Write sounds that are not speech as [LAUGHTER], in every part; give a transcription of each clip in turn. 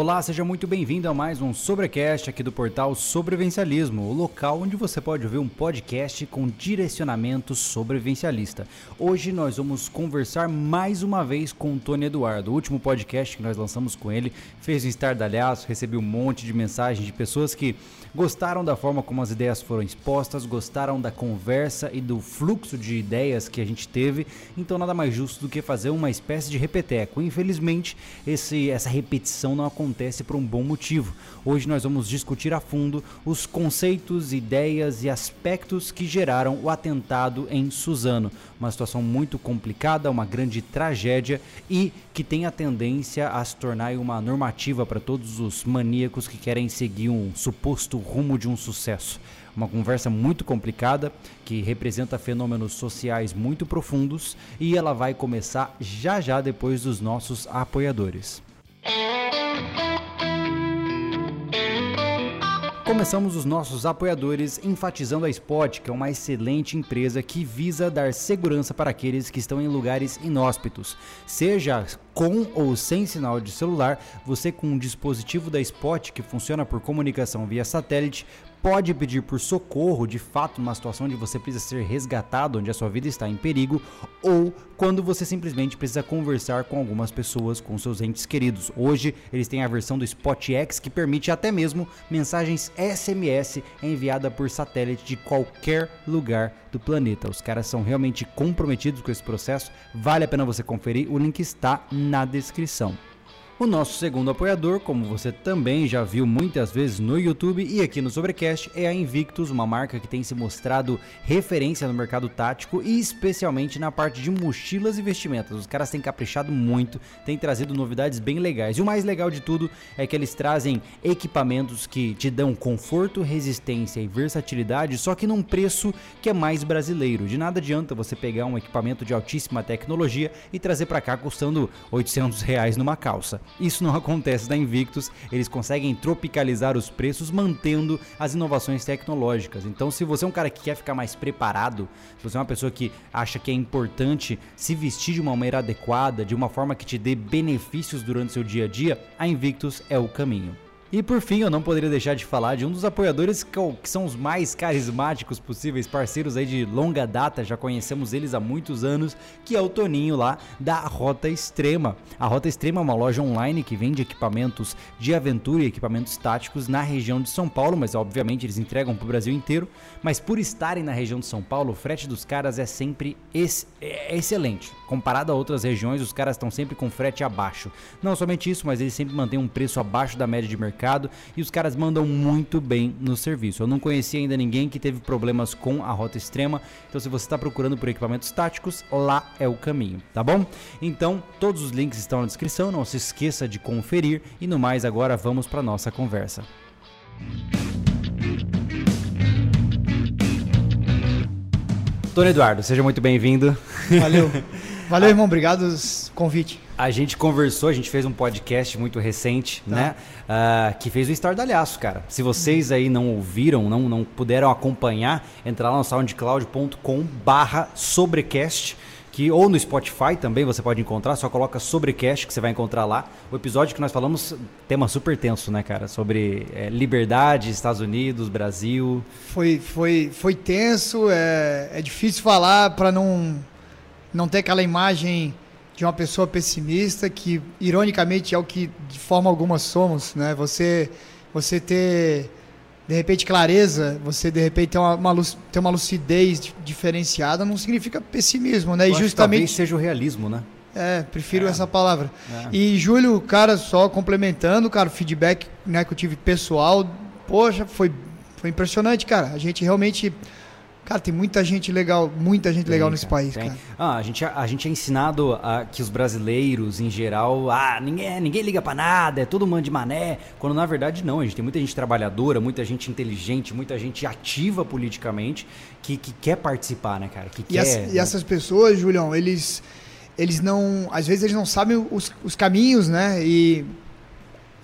Olá, seja muito bem-vindo a mais um Sobrecast aqui do portal Sobrevivencialismo, o local onde você pode ouvir um podcast com direcionamento sobrevivencialista. Hoje nós vamos conversar mais uma vez com o Tony Eduardo. O último podcast que nós lançamos com ele fez um estardalhaço, recebi um monte de mensagens de pessoas que gostaram da forma como as ideias foram expostas, gostaram da conversa e do fluxo de ideias que a gente teve, então nada mais justo do que fazer uma espécie de repeteco. Infelizmente, esse, essa repetição não aconteceu acontece por um bom motivo. Hoje nós vamos discutir a fundo os conceitos, ideias e aspectos que geraram o atentado em Suzano. Uma situação muito complicada, uma grande tragédia e que tem a tendência a se tornar uma normativa para todos os maníacos que querem seguir um suposto rumo de um sucesso. Uma conversa muito complicada que representa fenômenos sociais muito profundos e ela vai começar já já depois dos nossos apoiadores. Começamos os nossos apoiadores enfatizando a Spot, que é uma excelente empresa que visa dar segurança para aqueles que estão em lugares inóspitos. Seja com ou sem sinal de celular, você com um dispositivo da Spot que funciona por comunicação via satélite pode pedir por socorro, de fato, numa situação onde você precisa ser resgatado, onde a sua vida está em perigo, ou quando você simplesmente precisa conversar com algumas pessoas, com seus entes queridos. Hoje eles têm a versão do SpotX que permite até mesmo mensagens SMS enviada por satélite de qualquer lugar do planeta. Os caras são realmente comprometidos com esse processo. Vale a pena você conferir. O link está na descrição. O nosso segundo apoiador, como você também já viu muitas vezes no YouTube e aqui no Sobrecast, é a Invictus, uma marca que tem se mostrado referência no mercado tático e especialmente na parte de mochilas e vestimentas. Os caras têm caprichado muito, têm trazido novidades bem legais. E o mais legal de tudo é que eles trazem equipamentos que te dão conforto, resistência e versatilidade, só que num preço que é mais brasileiro. De nada adianta você pegar um equipamento de altíssima tecnologia e trazer para cá custando 800 reais numa calça. Isso não [LAUGHS] acontece da Invictus, eles conseguem tropicalizar os preços mantendo as inovações tecnológicas. Então, se você é um cara que quer ficar mais preparado, se você é uma pessoa que acha que é importante se vestir de uma maneira adequada, de uma forma que te dê benefícios durante seu dia a dia, a Invictus é o caminho. E por fim, eu não poderia deixar de falar de um dos apoiadores que são os mais carismáticos possíveis, parceiros aí de longa data, já conhecemos eles há muitos anos, que é o Toninho lá da Rota Extrema. A Rota Extrema é uma loja online que vende equipamentos de aventura e equipamentos táticos na região de São Paulo, mas obviamente eles entregam para o Brasil inteiro. Mas por estarem na região de São Paulo, o frete dos caras é sempre ex é excelente. Comparado a outras regiões, os caras estão sempre com frete abaixo. Não somente isso, mas eles sempre mantêm um preço abaixo da média de mercado mercado e os caras mandam muito bem no serviço. Eu não conheci ainda ninguém que teve problemas com a rota extrema, então se você está procurando por equipamentos táticos, lá é o caminho, tá bom? Então, todos os links estão na descrição, não se esqueça de conferir e no mais agora vamos para nossa conversa. Tony Eduardo, seja muito bem-vindo. Valeu. [LAUGHS] Valeu, irmão. Obrigado pelo convite. A gente conversou, a gente fez um podcast muito recente, tá. né? Uh, que fez o estardalhaço, cara. Se vocês aí não ouviram, não, não puderam acompanhar, entra lá no soundcloud.com barra sobrecast que ou no Spotify também você pode encontrar, só coloca Sobrecast que você vai encontrar lá. O episódio que nós falamos, tema super tenso, né, cara? Sobre é, liberdade, Estados Unidos, Brasil. Foi, foi, foi tenso, é, é difícil falar para não não ter aquela imagem de uma pessoa pessimista que ironicamente é o que de forma alguma somos, né? Você você ter de repente clareza, você de repente ter uma, uma, ter uma lucidez diferenciada não significa pessimismo, né? Eu e justamente seja o realismo, né? É, prefiro é. essa palavra. É. E Júlio, cara, só complementando, cara, o feedback né, que eu tive pessoal, poxa, foi, foi impressionante, cara. A gente realmente Cara, tem muita gente legal, muita gente tem, legal nesse país, tem. cara. Ah, a, gente, a gente é ensinado a, que os brasileiros, em geral, ah, ninguém, ninguém liga para nada, é todo mundo de mané. Quando na verdade não, a gente tem muita gente trabalhadora, muita gente inteligente, muita gente ativa politicamente que, que quer participar, né, cara? Que e, quer, as, né? e essas pessoas, Julião, eles, eles não. Às vezes eles não sabem os, os caminhos, né? E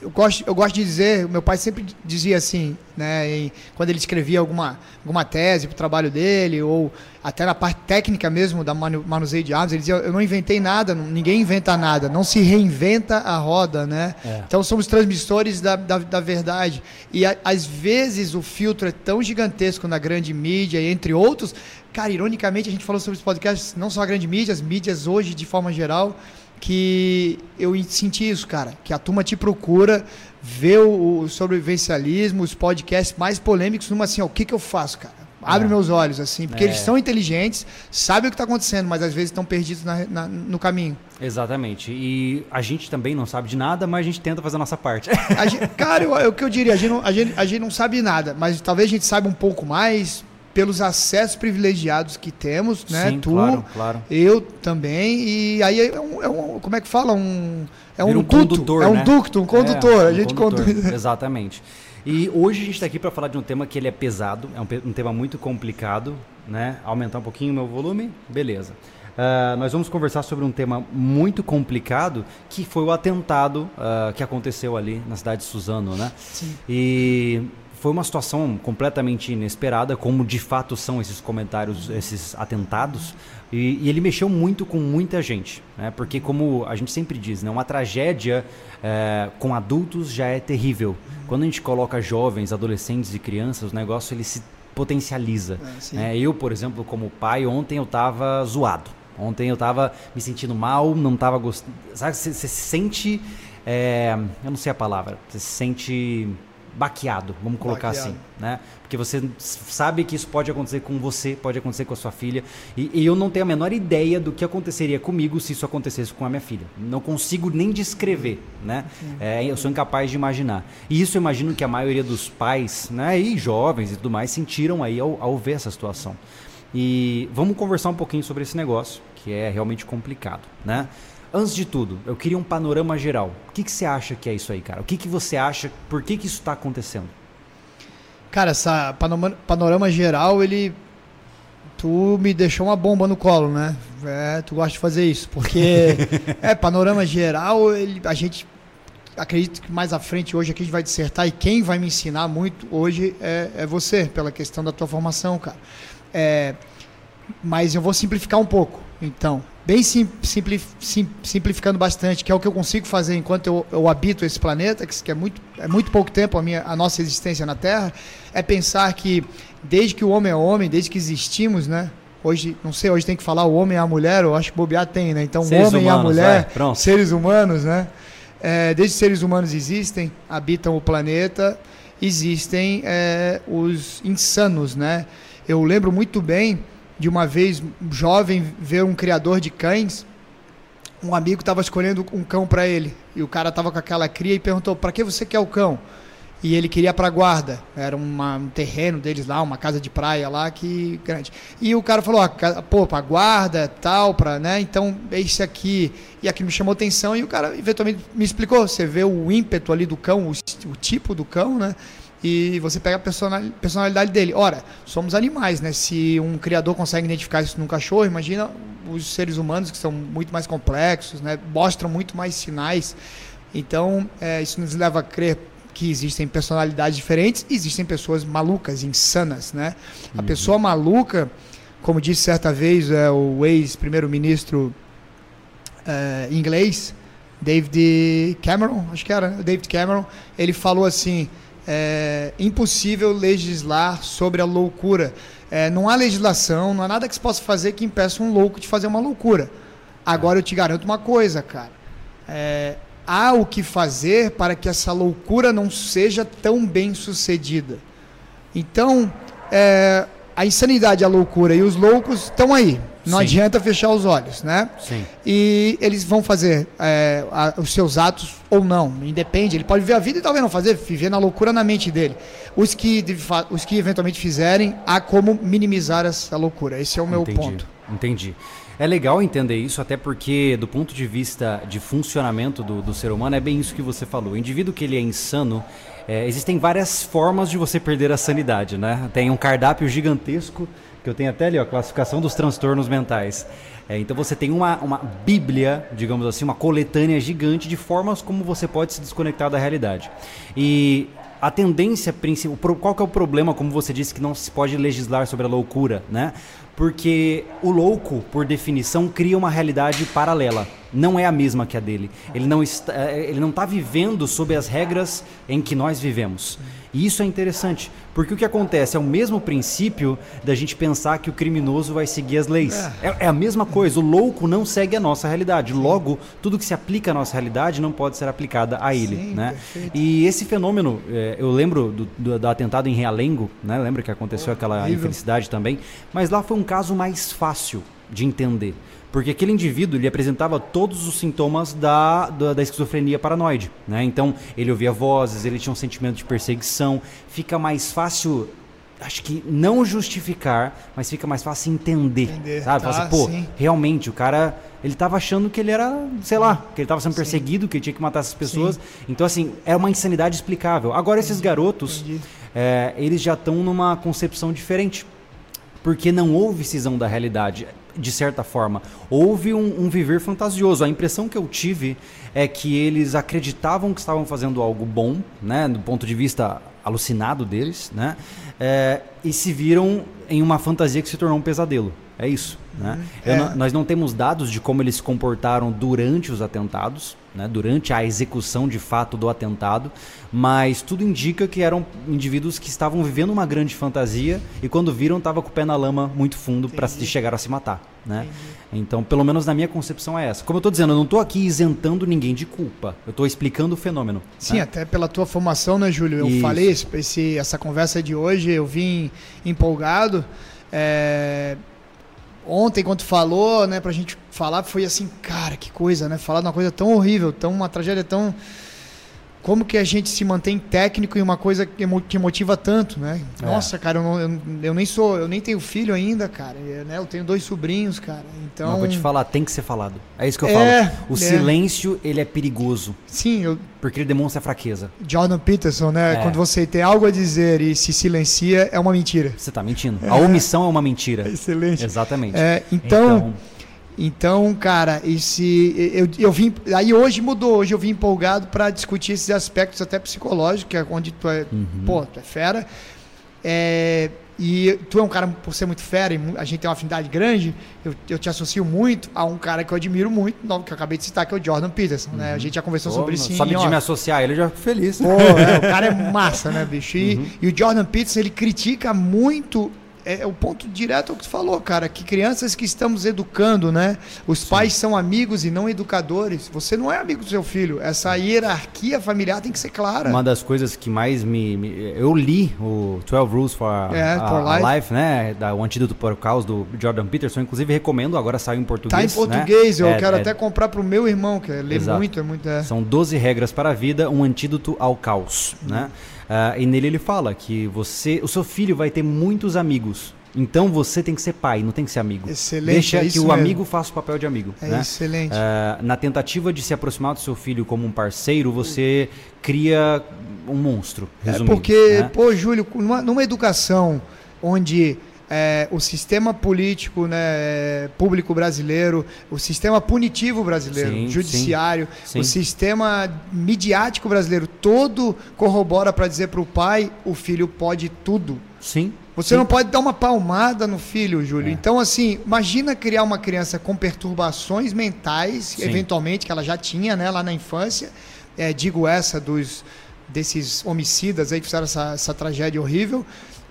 eu gosto, eu gosto de dizer, meu pai sempre dizia assim, né, em, quando ele escrevia alguma, alguma tese para o trabalho dele, ou até na parte técnica mesmo da manu, manuseio de armas, ele dizia, eu não inventei nada, ninguém inventa nada, não se reinventa a roda, né? É. Então somos transmissores da, da, da verdade. E a, às vezes o filtro é tão gigantesco na grande mídia, entre outros, cara, ironicamente a gente falou sobre os podcasts, não só a grande mídia, as mídias hoje de forma geral, que eu senti isso, cara. Que a turma te procura, vê o, o sobrevivencialismo, os podcasts mais polêmicos, numa assim, ó, o que, que eu faço, cara? Abre é. meus olhos, assim, porque é. eles são inteligentes, sabem o que está acontecendo, mas às vezes estão perdidos na, na, no caminho. Exatamente. E a gente também não sabe de nada, mas a gente tenta fazer a nossa parte. A gente, cara, é o que eu diria, a gente, não, a, gente, a gente não sabe nada, mas talvez a gente saiba um pouco mais, pelos acessos privilegiados que temos, né? Sim, tu, claro, claro. eu também. E aí é um, é um como é que fala? Um, é um, um duto, condutor, é um né? ducto, um condutor. É, a gente condutor, conduz. [LAUGHS] Exatamente. E hoje a gente está aqui para falar de um tema que ele é pesado, é um, um, tema muito complicado, né? Aumentar um pouquinho o meu volume, beleza. Uh, nós vamos conversar sobre um tema muito complicado que foi o atentado uh, que aconteceu ali na cidade de Suzano, né? Sim. E foi uma situação completamente inesperada, como de fato são esses comentários, esses atentados. E, e ele mexeu muito com muita gente, né? porque como a gente sempre diz, né? uma tragédia é, com adultos já é terrível. Quando a gente coloca jovens, adolescentes e crianças, o negócio ele se potencializa. É, né? Eu, por exemplo, como pai, ontem eu estava zoado. Ontem eu estava me sentindo mal, não estava gostando. Sabe, você se sente. É, eu não sei a palavra. Você se sente baqueado, vamos colocar baqueado. assim, né? Porque você sabe que isso pode acontecer com você, pode acontecer com a sua filha, e, e, eu não tenho a menor ideia do que aconteceria comigo se isso acontecesse com a minha filha. Não consigo nem descrever, né? É, eu sou incapaz de imaginar. E isso eu imagino que a maioria dos pais, né, e jovens e tudo mais, sentiram aí ao, ao ver essa situação. E vamos conversar um pouquinho sobre esse negócio, que é realmente complicado, né? Antes de tudo, eu queria um panorama geral. O que, que você acha que é isso aí, cara? O que, que você acha? Por que, que isso está acontecendo? Cara, essa panorama, panorama geral, ele. Tu me deixou uma bomba no colo, né? É, tu gosta de fazer isso, porque [LAUGHS] é panorama geral, ele, a gente acredito que mais à frente hoje aqui a gente vai dissertar e quem vai me ensinar muito hoje é, é você, pela questão da tua formação, cara. É, mas eu vou simplificar um pouco, então bem sim, simpli, sim, simplificando bastante, que é o que eu consigo fazer enquanto eu, eu habito esse planeta, que, que é, muito, é muito pouco tempo a, minha, a nossa existência na Terra, é pensar que desde que o homem é homem, desde que existimos, né? Hoje, não sei, hoje tem que falar o homem e a mulher, eu acho que bobear tem, né? Então, seres o homem humanos, e a mulher, é, seres humanos, né? É, desde que seres humanos existem, habitam o planeta, existem é, os insanos, né? Eu lembro muito bem de uma vez, jovem, ver um criador de cães. Um amigo estava escolhendo um cão para ele. E o cara estava com aquela cria e perguntou: para que você quer o cão? E ele queria para guarda. Era uma, um terreno deles lá, uma casa de praia lá que grande. E o cara falou: ah, pô, para guarda, tal, para, né? Então, esse aqui. E aquilo me chamou atenção e o cara eventualmente me explicou. Você vê o ímpeto ali do cão, o, o tipo do cão, né? E você pega a personalidade dele. Ora, somos animais, né? Se um criador consegue identificar isso num cachorro, imagina os seres humanos que são muito mais complexos, né? Mostram muito mais sinais. Então, é, isso nos leva a crer que existem personalidades diferentes, existem pessoas malucas, insanas, né? Uhum. A pessoa maluca, como disse certa vez é, o ex-primeiro-ministro é, inglês, David Cameron, acho que era, David Cameron, ele falou assim: é impossível legislar sobre a loucura. É, não há legislação, não há nada que se possa fazer que impeça um louco de fazer uma loucura. Agora eu te garanto uma coisa, cara. É, há o que fazer para que essa loucura não seja tão bem sucedida. Então, é, a insanidade, a loucura e os loucos estão aí. Não Sim. adianta fechar os olhos, né? Sim. E eles vão fazer é, a, os seus atos ou não, independe. Ele pode viver a vida e talvez não fazer, viver na loucura na mente dele. Os que, os que eventualmente fizerem, há como minimizar essa loucura. Esse é o meu Entendi. ponto. Entendi. É legal entender isso, até porque, do ponto de vista de funcionamento do, do ser humano, é bem isso que você falou. O indivíduo que ele é insano, é, existem várias formas de você perder a sanidade, né? Tem um cardápio gigantesco que eu tenho até ali, ó, a classificação dos transtornos mentais. É, então você tem uma, uma bíblia, digamos assim, uma coletânea gigante de formas como você pode se desconectar da realidade. E a tendência principal, qual que é o problema, como você disse, que não se pode legislar sobre a loucura, né? Porque o louco, por definição, cria uma realidade paralela. Não é a mesma que a dele. Ele não está, é, ele não está vivendo sob as regras em que nós vivemos. E isso é interessante, porque o que acontece é o mesmo princípio da gente pensar que o criminoso vai seguir as leis. É, é, é a mesma coisa, o louco não segue a nossa realidade. Logo, tudo que se aplica à nossa realidade não pode ser aplicada a ele. Sim, né? E esse fenômeno, é, eu lembro do, do, do, atentado em Realengo, né? lembra que aconteceu aquela infelicidade também, mas lá foi um caso mais fácil de entender. Porque aquele indivíduo ele apresentava todos os sintomas da, da, da, esquizofrenia paranoide. Né? Então, ele ouvia vozes, ele tinha um sentimento de perseguição. Fica mais fácil, acho que não justificar, mas fica mais fácil entender. entender. Sabe? Tá, assim, pô, sim. realmente, o cara ele estava achando que ele era, sei lá, que ele estava sendo sim. perseguido, que ele tinha que matar essas pessoas. Sim. Então, assim, é uma insanidade explicável. Agora, esses garotos, é, eles já estão numa concepção diferente. Porque não houve cisão da realidade de certa forma. Houve um, um, viver fantasioso. A impressão que eu tive é que eles acreditavam que estavam fazendo algo bom, né, do ponto de vista alucinado deles, né, é, e se viram em uma fantasia que se tornou um pesadelo. É isso. Né? Uhum. É. nós não temos dados de como eles se comportaram durante os atentados, né? durante a execução de fato do atentado, mas tudo indica que eram indivíduos que estavam vivendo uma grande fantasia e quando viram estava com o pé na lama muito fundo para chegar a se matar. Né? Então, pelo menos na minha concepção é essa. Como eu estou dizendo, eu não estou aqui isentando ninguém de culpa. Eu estou explicando o fenômeno. Sim, né? até pela tua formação, né, Júlio? Eu Isso. falei esse, essa conversa de hoje, eu vim empolgado. É ontem, quando falou, né, pra gente falar, foi assim, cara, que coisa, né? Falar de uma coisa tão horrível, tão, uma tragédia tão. Como que a gente se mantém técnico em uma coisa que, motiva tanto, né? É. Nossa, cara, eu, não, eu, eu, nem sou, eu nem tenho filho ainda, cara. Eu, né? eu tenho dois sobrinhos, cara. Então. Não, vou te falar, tem que ser falado. É isso que eu é, falo. O é. silêncio, ele é perigoso. Sim, eu. Porque ele demonstra fraqueza. Jordan Peterson, né? É. Quando você tem algo a dizer e se silencia, é uma mentira. Você está mentindo. A omissão é uma mentira. [LAUGHS] Excelente. Exatamente. É, então, então então, cara, esse eu, eu vim aí hoje mudou, hoje eu vim empolgado para discutir esses aspectos até psicológicos, que é onde tu é, uhum. pô, tu é fera. É, e tu é um cara, por ser muito fera, e a gente tem uma afinidade grande, eu, eu te associo muito a um cara que eu admiro muito, que eu acabei de citar, que é o Jordan Peterson, uhum. né? A uhum. gente já conversou Pô, sobre isso. Só de me associar ele, eu já fico feliz. Pô, é, o cara é massa, né, bicho? E, uhum. e o Jordan Peterson, ele critica muito é, é, o ponto direto ao que tu falou, cara, que crianças que estamos educando, né? Os Sim. pais são amigos e não educadores. Você não é amigo do seu filho. Essa hierarquia familiar tem que ser clara. Uma das coisas que mais me. me eu li o 12 Rules for, é, a, for life. life. né? Da, o Antídoto para o Caos do Jordan Peterson. Inclusive, recomendo, agora saiu em português. Tá em né? português, né? eu é, quero é, até comprar para o meu irmão, que lê exato. muito, é muito. É. São 12 regras para a vida, um antídoto ao caos, né? Uh, e nele ele fala que você, o seu filho vai ter muitos amigos. Então você tem que ser pai, não tem que ser amigo. Excelente. Deixa é que o mesmo. amigo faça o papel de amigo. É né? excelente. Uh, na tentativa de se aproximar do seu filho como um parceiro, você cria um monstro. É porque, né? pô, Júlio, numa, numa educação onde é, o sistema político né, público brasileiro, o sistema punitivo brasileiro, sim, judiciário, sim, sim. o sistema midiático brasileiro, todo corrobora para dizer para o pai: o filho pode tudo. Sim. Você não pode dar uma palmada no filho, Júlio. É. Então, assim, imagina criar uma criança com perturbações mentais, eventualmente, que ela já tinha né, lá na infância. É, digo essa dos desses homicidas aí que fizeram essa, essa tragédia horrível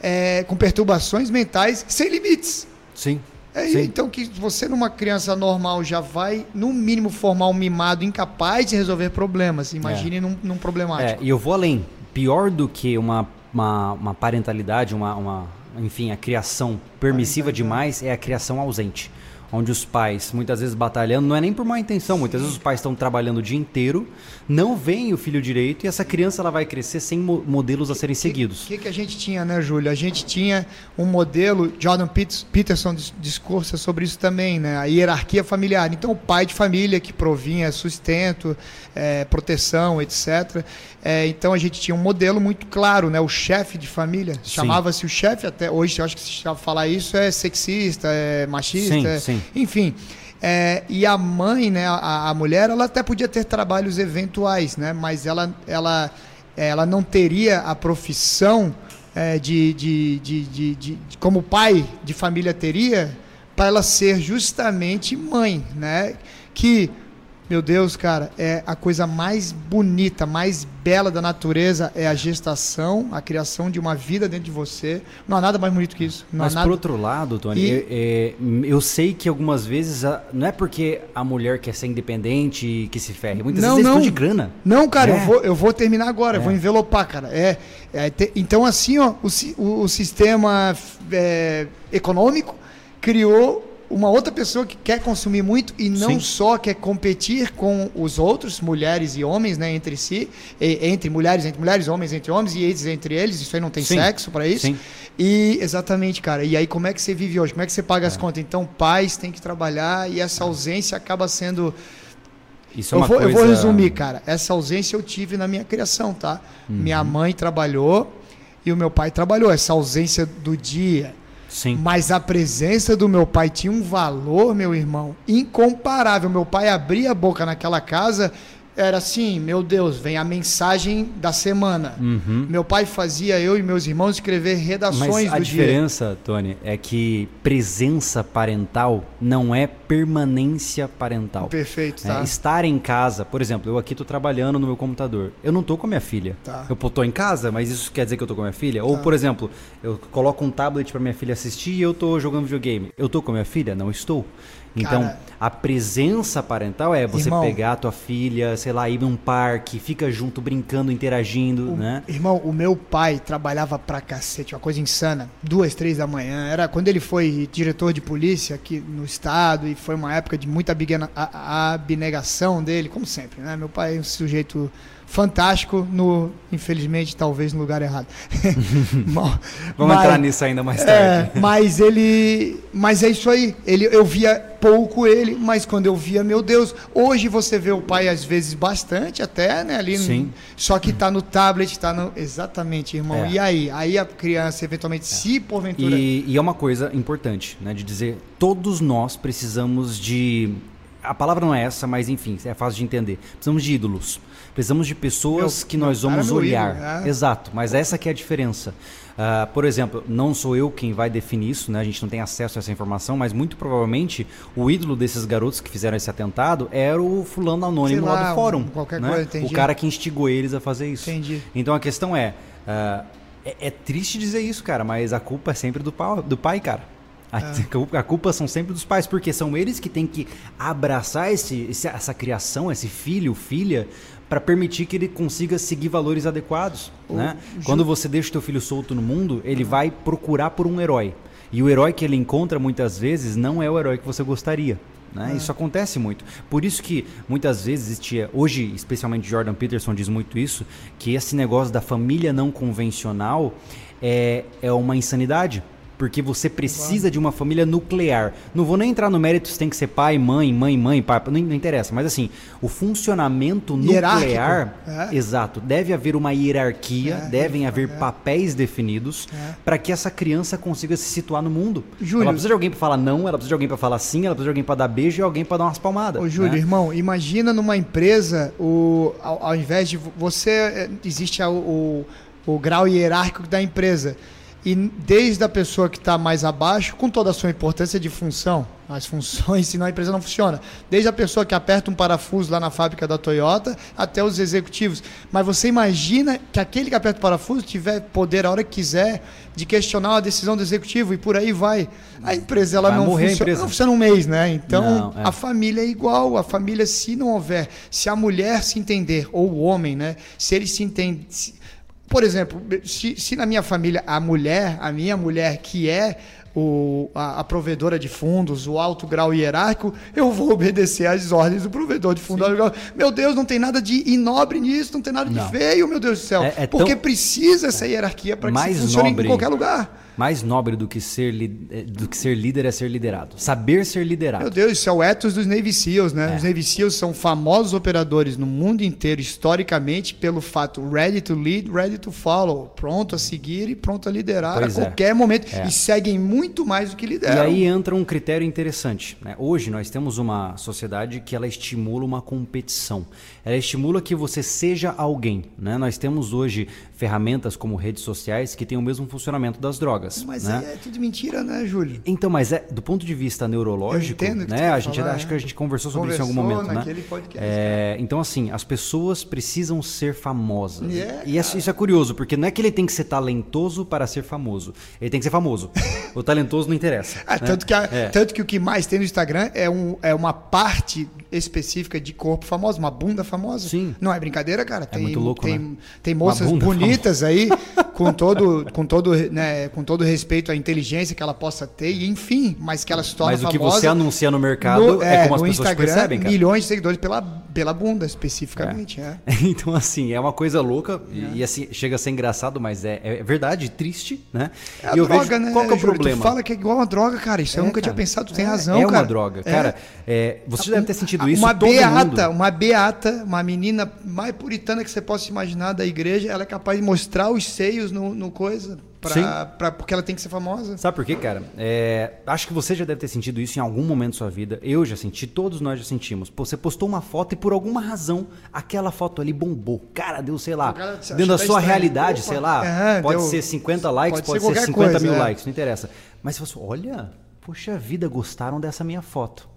é, com perturbações mentais sem limites. Sim. É, Sim. Então, que você, numa criança normal, já vai, no mínimo, formar um mimado incapaz de resolver problemas. Imagine é. num, num problemático. É, e eu vou além. Pior do que uma, uma, uma parentalidade, uma, uma, enfim, a criação permissiva demais é a criação ausente. Onde os pais, muitas vezes batalhando, não é nem por má intenção, muitas vezes os pais estão trabalhando o dia inteiro, não veem o filho direito e essa criança ela vai crescer sem mo modelos a serem seguidos. O que, que, a gente tinha, né, Júlio? A gente tinha um modelo, Jordan Peterson discursa sobre isso também, né? A hierarquia familiar. Então, o pai de família que provinha sustento, é, proteção, etc. É, então, a gente tinha um modelo muito claro, né? O chefe de família, chamava-se o chefe, até hoje eu acho que se falar isso é sexista, é machista, sim, é, sim. Enfim. É, e a mãe, né, a, a, mulher, ela até podia ter trabalhos eventuais, né, mas ela, ela, ela não teria a profissão é, de, de, de, de, de, como pai de família teria para ela ser justamente mãe, né, que meu Deus, cara, é a coisa mais bonita, mais bela da natureza é a gestação, a criação de uma vida dentro de você. Não há nada mais bonito que isso. Mas nada... por outro lado, Tony, e... eu, é, eu, sei que algumas vezes não é porque a mulher quer ser independente que se ferre. Muitas não, vezes não. de grana. Não, cara, é. eu, vou, eu vou terminar agora, é. vou envelopar, cara. É, é te... então, assim, ó, o, o, o sistema é, econômico criou uma outra pessoa que quer consumir muito e não Sim. só quer competir com os outros, mulheres e homens, né, entre si, e, entre mulheres, entre mulheres, homens entre homens e eles entre eles, isso aí não tem Sim. sexo para isso. Sim. E exatamente, cara. E aí como é que você vive hoje? Como é que você paga é. as contas? Então, pais têm que trabalhar e essa ausência acaba sendo isso é eu, vou, coisa... eu vou resumir, cara. Essa ausência eu tive na minha criação, tá? Uhum. Minha mãe trabalhou e o meu pai trabalhou. Essa ausência do dia, Sim. Mas a presença do meu pai tinha um valor, meu irmão, incomparável. Meu pai abria a boca naquela casa era assim, meu Deus, vem a mensagem da semana. Uhum. Meu pai fazia eu e meus irmãos escrever redações Mas a diferença, dia. Tony, é que presença parental não é permanência parental. Perfeito, tá. É, estar em casa, por exemplo, eu aqui estou trabalhando no meu computador. Eu não estou com a minha filha. Tá. Eu estou em casa, mas isso quer dizer que eu estou com a minha filha? Tá. Ou, por exemplo, eu coloco um tablet para minha filha assistir e eu estou jogando videogame. Eu estou com a minha filha? Não estou. Então, Cara, a presença parental é você irmão, pegar a tua filha, sei lá, ir num parque, fica junto, brincando, interagindo, o, né? Irmão, o meu pai trabalhava pra cacete, uma coisa insana. Duas, três da manhã. Era quando ele foi diretor de polícia aqui no estado e foi uma época de muita abnegação dele, como sempre, né? Meu pai é um sujeito fantástico no, infelizmente, talvez no lugar errado. [LAUGHS] [LAUGHS] Vamos mas, entrar nisso ainda mais tarde. É, mas ele, mas é isso aí. Ele, eu via pouco ele, mas quando eu via, meu Deus, hoje você vê o pai às vezes bastante até, né, ali, Sim. No, só que está no tablet, está no exatamente, irmão. É. E aí, aí a criança eventualmente é. se porventura e, e é uma coisa importante, né, de dizer, todos nós precisamos de a palavra não é essa, mas enfim, é fácil de entender. Precisamos de ídolos. Precisamos de pessoas meu, que nós vamos olhar. Ídolo, é. Exato, mas essa que é a diferença. Uh, por exemplo, não sou eu quem vai definir isso, né? A gente não tem acesso a essa informação, mas muito provavelmente o ídolo desses garotos que fizeram esse atentado era o fulano anônimo lá, lá, do fórum. Qualquer né? coisa, entendi. O cara que instigou eles a fazer isso. Entendi. Então a questão é, uh, é, é, triste dizer isso, cara, mas a culpa é sempre do, pau, do pai, cara. A, é. a, culpa são sempre dos pais, porque são eles que têm que abraçar esse, essa criação, esse filho, filha, para permitir que ele consiga seguir valores adequados. né? Quando você deixa o teu filho solto no mundo, ele vai procurar por um herói. E o herói que ele encontra muitas vezes não é o herói que você gostaria. Né? É. Isso acontece muito. Por isso que muitas vezes existia, hoje, especialmente Jordan Peterson diz muito isso, que esse negócio da família não convencional é, é uma insanidade. Porque você precisa de uma família nuclear. Não vou nem entrar no mérito se tem que ser pai, mãe, mãe, mãe, pai, não, não interessa. Mas assim, o funcionamento nuclear, é. exato, deve haver uma hierarquia, é, devem haver é. papéis definidos é. para que essa criança consiga se situar no mundo. Júlio, ela precisa de alguém para falar não, ela precisa de alguém para falar sim, ela precisa de alguém para dar beijo e alguém para dar umas palmadas. Ô, Júlio, né? irmão, imagina numa empresa, o, ao, ao invés de você, é, existe o, o, o grau hierárquico da empresa e desde a pessoa que está mais abaixo, com toda a sua importância de função, as funções, [LAUGHS] senão a empresa não funciona. Desde a pessoa que aperta um parafuso lá na fábrica da Toyota até os executivos. Mas você imagina que aquele que aperta o parafuso tiver poder a hora que quiser de questionar a decisão do executivo e por aí vai. A empresa ela não, funciona, empresa. não funciona um mês, né? Então não, é. a família é igual. A família, se não houver, se a mulher se entender, ou o homem, né? Se ele se entende. Se, por exemplo, se, se, na minha família a mulher, a minha mulher, que é o, a, a, provedora de fundos, o alto grau hierárquico, eu vou obedecer às ordens do provedor de fundos. Meu Deus, não tem nada de inobre nisso, não tem nada de não. feio, meu Deus do céu. É, é Porque tão... precisa essa hierarquia para que isso funcione nobre. em qualquer lugar mais nobre do que ser eh, do que ser líder é ser liderado. Saber ser liderado. Meu Deus, isso é o ethos dos Navy SEALs, né? É. Os Navy SEAls são famosos operadores no mundo inteiro historicamente pelo fato ready to lead, ready to follow, pronto a seguir e pronto a liderar pois a é. qualquer momento é. e seguem muito mais do que lideram. E aí entra um critério interessante. Né? Hoje nós temos uma sociedade que ela estimula uma competição. Ela estimula que você seja alguém. Né? Nós temos hoje ferramentas como redes sociais que têm o mesmo funcionamento das drogas. Mas né? é tudo mentira, né, Júlio? Então, mas é do ponto de vista neurológico, né? A gente falar, acho é. que a gente conversou sobre conversou isso em algum momento, né? Podcast, é, então, assim, as pessoas precisam ser famosas. Yeah, e isso é curioso, porque não é que ele tem que ser talentoso para ser famoso. Ele tem que ser famoso. [LAUGHS] o talentoso não interessa. Ah, né? tanto, que a, é. tanto que o que mais tem no Instagram é, um, é uma parte específica de corpo famoso, uma bunda famosa. Sim. Não é brincadeira, cara. Tem, é muito louco, tem, né? tem moças bonitas famosa. aí, [LAUGHS] com todo, com, todo, né, com todo respeito à inteligência que ela possa ter, e enfim, mas que ela se torna famosa. Mas o que você anuncia no mercado no, é, é, como as pessoas Instagram, percebem, cara. milhões de seguidores pela, pela bunda, especificamente. É. É. [LAUGHS] então, assim, é uma coisa louca, e, e, assim, chega a ser engraçado, mas é, é verdade, triste, né? É a droga, vejo, né? Qual é o problema? Tu fala que é igual uma droga, cara. Isso eu nunca cara, tinha pensado, tu tem razão, é cara. É uma droga. Cara, você já deve ter sentido isso uma beata, uma beata, uma menina mais puritana que você possa imaginar da igreja, ela é capaz de mostrar os seios no, no coisa. Pra, pra, porque ela tem que ser famosa. Sabe por quê, cara? É, acho que você já deve ter sentido isso em algum momento da sua vida. Eu já senti, todos nós já sentimos. Você postou uma foto e por alguma razão aquela foto ali bombou. Cara, deu, sei lá, dentro da sua realidade, Opa. sei lá, é, pode deu, ser 50 likes, pode, pode ser, ser 50 coisa, mil é. likes, não interessa. Mas você falou, olha, poxa vida, gostaram dessa minha foto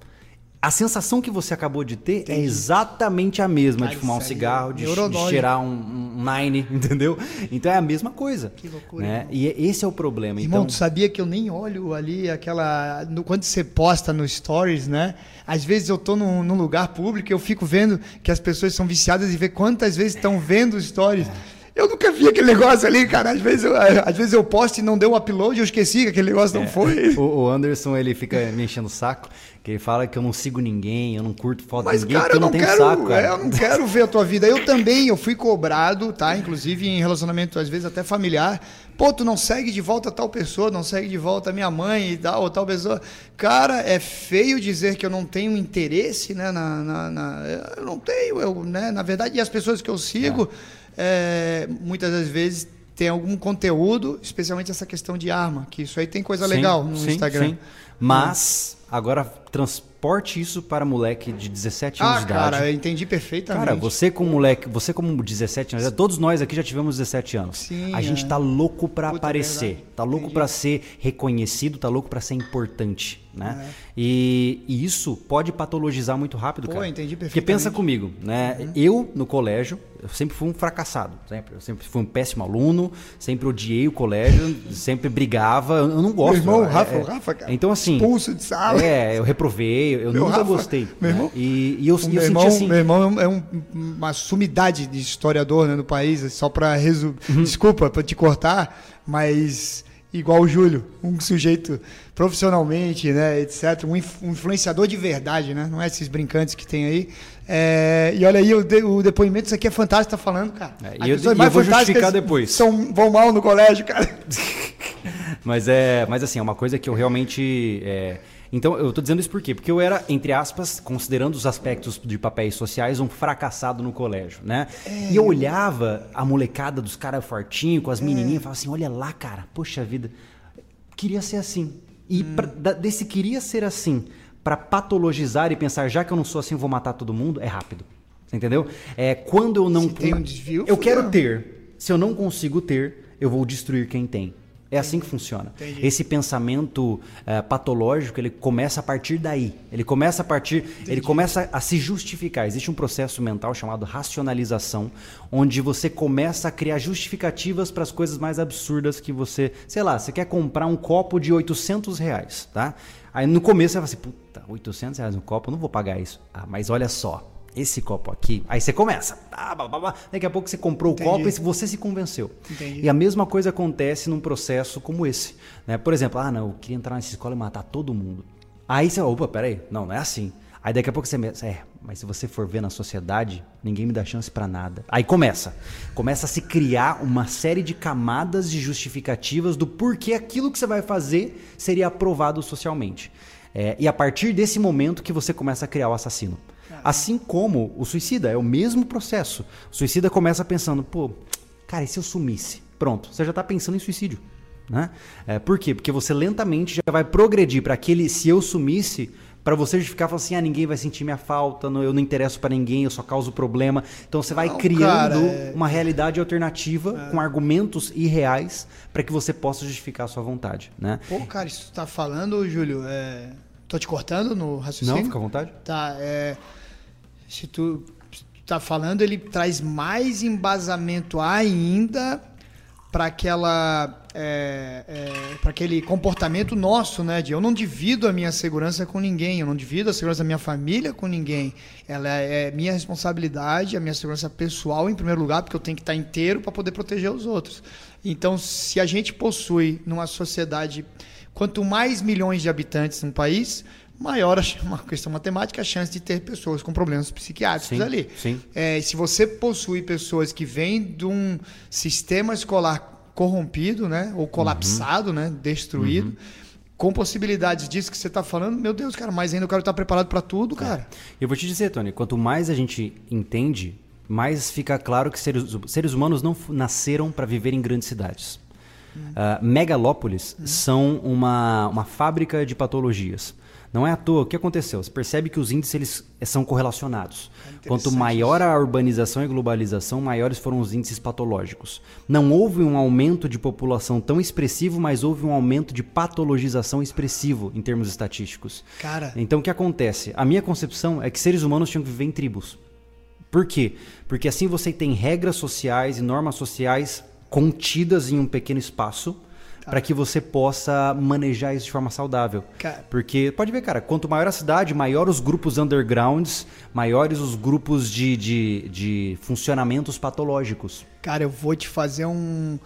a sensação que você acabou de ter é Entendi. é exatamente a mesma de fumar um cigarro, de cheirar um, um, Nine, [LAUGHS] entendeu? Então é a mesma coisa. Que loucura. Né? E esse é o problema. Irmão, então... tu sabia que eu nem olho ali aquela. No, quando você posta no Stories, né? Às vezes eu tô num, num lugar público e eu fico vendo que as pessoas são viciadas e ver quantas vezes estão vendo os stories. É. Eu nunca vi aquele negócio ali, cara. Às vezes eu, [LAUGHS] às vezes eu posto e não deu o upload, eu esqueci que aquele negócio é. não foi. [LAUGHS] O, o, Anderson, ele fica me enchendo o saco, que ele fala que eu não sigo ninguém, eu não curto foto Mas, de ninguém, cara, eu não, não quero, saco, cara. É, eu não quero ver a tua vida. Eu também, eu fui cobrado, tá? Inclusive em relacionamento, às vezes, até familiar. Pô, tu não segue de volta tal pessoa, não segue de volta minha mãe e tal, ou tal pessoa. Cara, é feio dizer que eu não tenho interesse, né? Na, na, na eu não tenho, eu, né? Na verdade, e as pessoas que eu sigo... É é, muitas das vezes tem algum conteúdo, especialmente essa questão de arma, que isso aí tem coisa sim, legal no sim, Instagram. Sim. Mas agora transporte isso para moleque de 17 anos ah, de idade. Ah, cara, eu entendi perfeitamente. Cara, você como moleque, você como 17 anos, todos nós aqui já tivemos 17 anos. Sim, a gente é. tá louco para aparecer, tá louco para ser reconhecido, tá louco para ser importante né? É. E, e, isso pode patologizar muito rápido, Pô, cara. entendi perfeitamente. Porque pensa comigo, né? Uhum. Eu, no colégio, eu sempre fui um fracassado. Sempre. Eu sempre fui um péssimo aluno, sempre odiei o colégio, sempre brigava. Eu não gosto. Meu irmão, é, Rafa, é, Rafa, cara. Então, assim... Expulso de sala. É, eu reprovei, eu [LAUGHS] meu nunca Rafa, gostei. Meu irmão, né? e, e, eu, eu irmão, assim... Meu irmão é um, uma sumidade de historiador né, no país, só para resumir... Uhum. Desculpa, para te cortar, mas igual o Júlio, um sujeito profissionalmente, né, etc, um, influenciador de verdade, né, não é esses brincantes que tem aí. É, e olha aí, o, de, o, depoimento, isso aqui é fantástico, tá falando, cara. É, e eu, e eu vou justificar depois. São, vão mal no colégio, cara. [LAUGHS] mas, é, mas assim, é uma coisa que eu realmente... É, então, eu estou dizendo isso por quê? Porque eu era, entre aspas, considerando os aspectos de papéis sociais, um fracassado no colégio, né? É. E eu olhava a molecada dos caras fortinhos, com as é. menininhas, e falava assim, olha lá, cara, poxa vida, queria ser assim. E hum. pra, desse queria ser assim, para patologizar e pensar, já que eu não sou assim, vou matar todo mundo, é rápido. Você entendeu? É quando eu não... Se tem um desvio, eu quero ter. Se eu não consigo ter, eu vou destruir quem tem. É assim que funciona. Entendi. Esse pensamento uh, patológico, ele começa a partir daí. Ele começa a partir, Entendi. ele começa a se justificar. Existe um processo mental chamado racionalização, onde você começa a criar justificativas para as coisas mais absurdas que você, sei lá, você quer comprar um copo de 800 reais, tá? Aí no começo você vai assim, puta, 800 reais um copo, eu não vou pagar isso. Ah, mas olha só, esse copo aqui. Aí você começa. Ah, blá, blá, blá. Daqui a pouco você comprou Entendi. o copo e você se convenceu. Entendi. E a mesma coisa acontece num processo como esse. Né? Por exemplo, ah, não, eu queria entrar nessa escola e matar todo mundo. Aí você, opa, peraí, não, não é assim. Aí daqui a pouco você é, mas se você for ver na sociedade, ninguém me dá chance para nada. Aí começa. Começa a se criar uma série de camadas de justificativas do porquê aquilo que você vai fazer seria aprovado socialmente. É, e a partir desse momento que você começa a criar o assassino. Assim como o suicida, é o mesmo processo. O suicida começa pensando, pô, cara, e se eu sumisse? Pronto, você já está pensando em suicídio. Né? É, por quê? Porque você lentamente já vai progredir para aquele se eu sumisse, para você justificar assim, ah, ninguém vai sentir minha falta, não, eu não interesso para ninguém, eu só causo problema. Então você vai não, criando cara, é... uma realidade alternativa é. com argumentos irreais para que você possa justificar a sua vontade, né? Pô, cara, isso tu tá falando, Júlio, é... tô te cortando no raciocínio? Não, fica à vontade. Tá, é se tu está falando, ele traz mais embasamento ainda para aquela é, é, para aquele comportamento nosso, né? De eu não divido a minha segurança com ninguém, eu não divido a segurança da minha família com ninguém. Ela é minha responsabilidade, a minha segurança pessoal em primeiro lugar, porque eu tenho que estar inteiro para poder proteger os outros. Então, se a gente possui numa sociedade quanto mais milhões de habitantes no país, maior [LAUGHS] uma questão matemática a chance de ter pessoas com problemas psiquiátricos sim, ali. Sim. É, se você possui pessoas que vêm de um sistema escolar corrompido, né, ou colapsado, uhum. né, destruído, uhum. com possibilidades disso que você está falando, meu Deus, cara, mas ainda eu quero estar preparado para tudo, é. cara. Eu vou te dizer, Tony, quanto mais a gente entende, mais fica claro que seres, seres humanos não nasceram para viver em grandes cidades. Uh, megalópolis uhum. são uma, uma fábrica de patologias. Não é à toa. O que aconteceu? Você percebe que os índices eles eh, são correlacionados. É Quanto maior a urbanização e globalização, maiores foram os índices patológicos. Não houve um aumento de população tão expressivo, mas houve um aumento de patologização expressivo em termos estatísticos. Cara. Então o que acontece? A minha concepção é que seres humanos tinham que viver em tribos. Por quê? Porque assim você tem regras sociais e normas sociais contidas em um pequeno espaço para que você possa manejar isso de forma saudável. Cara. Porque, pode ver, cara, quanto maior a cidade, maior os grupos undergrounds, maiores os grupos de, de, de funcionamentos patológicos. Cara, eu vou te fazer um